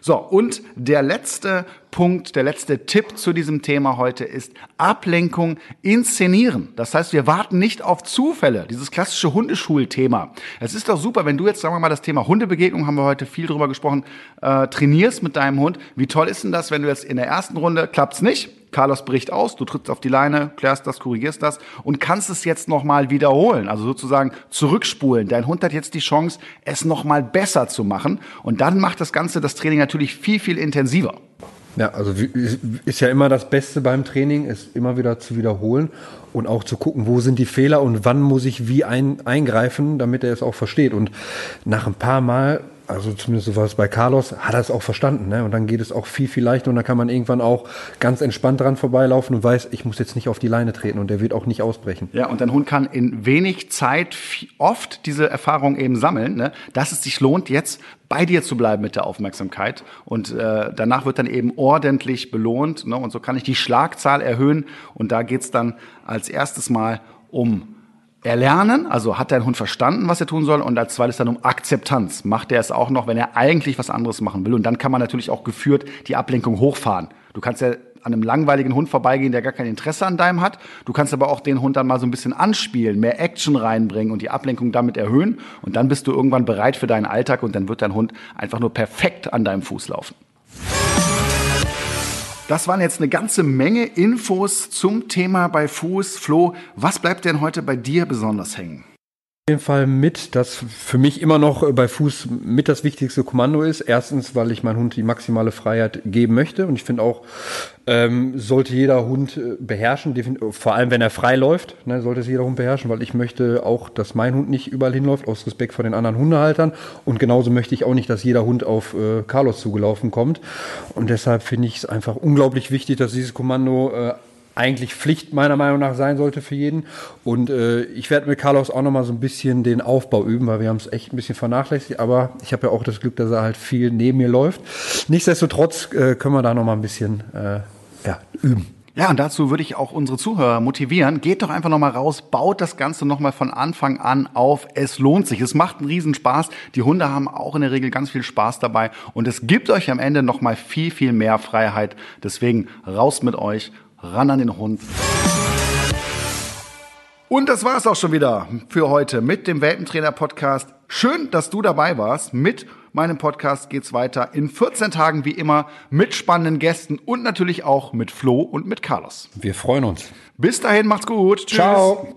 So, und der letzte Punkt, der letzte Tipp zu diesem Thema heute ist Ablenkung inszenieren. Das heißt, wir warten nicht auf Zufälle, dieses klassische Hundeschulthema. Es ist doch super, wenn du jetzt, sagen wir mal, das Thema Hundebegegnung, haben wir heute viel drüber gesprochen, äh, trainierst mit deinem Hund. Wie toll ist denn das, wenn du jetzt in der ersten Runde klappt's nicht? Carlos bricht aus, du trittst auf die Leine, klärst das, korrigierst das und kannst es jetzt nochmal wiederholen, also sozusagen zurückspulen. Dein Hund hat jetzt die Chance, es nochmal besser zu machen und dann macht das Ganze das Training natürlich viel, viel intensiver. Ja, also ist ja immer das Beste beim Training, ist immer wieder zu wiederholen und auch zu gucken, wo sind die Fehler und wann muss ich wie ein, eingreifen, damit er es auch versteht. Und nach ein paar Mal also zumindest so war es bei Carlos, hat er es auch verstanden. Ne? Und dann geht es auch viel, viel leichter und dann kann man irgendwann auch ganz entspannt dran vorbeilaufen und weiß, ich muss jetzt nicht auf die Leine treten und der wird auch nicht ausbrechen. Ja, und dein Hund kann in wenig Zeit oft diese Erfahrung eben sammeln, ne? dass es sich lohnt, jetzt bei dir zu bleiben mit der Aufmerksamkeit. Und äh, danach wird dann eben ordentlich belohnt. Ne? Und so kann ich die Schlagzahl erhöhen. Und da geht's dann als erstes Mal um Erlernen, also hat dein Hund verstanden, was er tun soll, und als zweites dann um Akzeptanz. Macht er es auch noch, wenn er eigentlich was anderes machen will? Und dann kann man natürlich auch geführt die Ablenkung hochfahren. Du kannst ja an einem langweiligen Hund vorbeigehen, der gar kein Interesse an deinem hat. Du kannst aber auch den Hund dann mal so ein bisschen anspielen, mehr Action reinbringen und die Ablenkung damit erhöhen. Und dann bist du irgendwann bereit für deinen Alltag und dann wird dein Hund einfach nur perfekt an deinem Fuß laufen. Das waren jetzt eine ganze Menge Infos zum Thema bei Fuß. Flo, was bleibt denn heute bei dir besonders hängen? Jeden Fall mit, dass für mich immer noch bei Fuß mit das wichtigste Kommando ist. Erstens, weil ich meinem Hund die maximale Freiheit geben möchte. Und ich finde auch, ähm, sollte jeder Hund äh, beherrschen, vor allem wenn er frei läuft, ne, sollte es jeder Hund beherrschen, weil ich möchte auch, dass mein Hund nicht überall hinläuft, aus Respekt vor den anderen Hundehaltern. Und genauso möchte ich auch nicht, dass jeder Hund auf äh, Carlos zugelaufen kommt. Und deshalb finde ich es einfach unglaublich wichtig, dass dieses Kommando äh, eigentlich Pflicht meiner Meinung nach sein sollte für jeden. Und äh, ich werde mit Carlos auch nochmal so ein bisschen den Aufbau üben, weil wir haben es echt ein bisschen vernachlässigt. Aber ich habe ja auch das Glück, dass er halt viel neben mir läuft. Nichtsdestotrotz äh, können wir da nochmal ein bisschen äh, ja, üben. Ja, und dazu würde ich auch unsere Zuhörer motivieren. Geht doch einfach nochmal raus, baut das Ganze nochmal von Anfang an auf. Es lohnt sich. Es macht einen Riesenspaß. Die Hunde haben auch in der Regel ganz viel Spaß dabei. Und es gibt euch am Ende nochmal viel, viel mehr Freiheit. Deswegen raus mit euch ran an den Hund. Und das war es auch schon wieder für heute mit dem Welpentrainer-Podcast. Schön, dass du dabei warst. Mit meinem Podcast geht es weiter in 14 Tagen wie immer mit spannenden Gästen und natürlich auch mit Flo und mit Carlos. Wir freuen uns. Bis dahin, macht's gut. Tschüss. Ciao.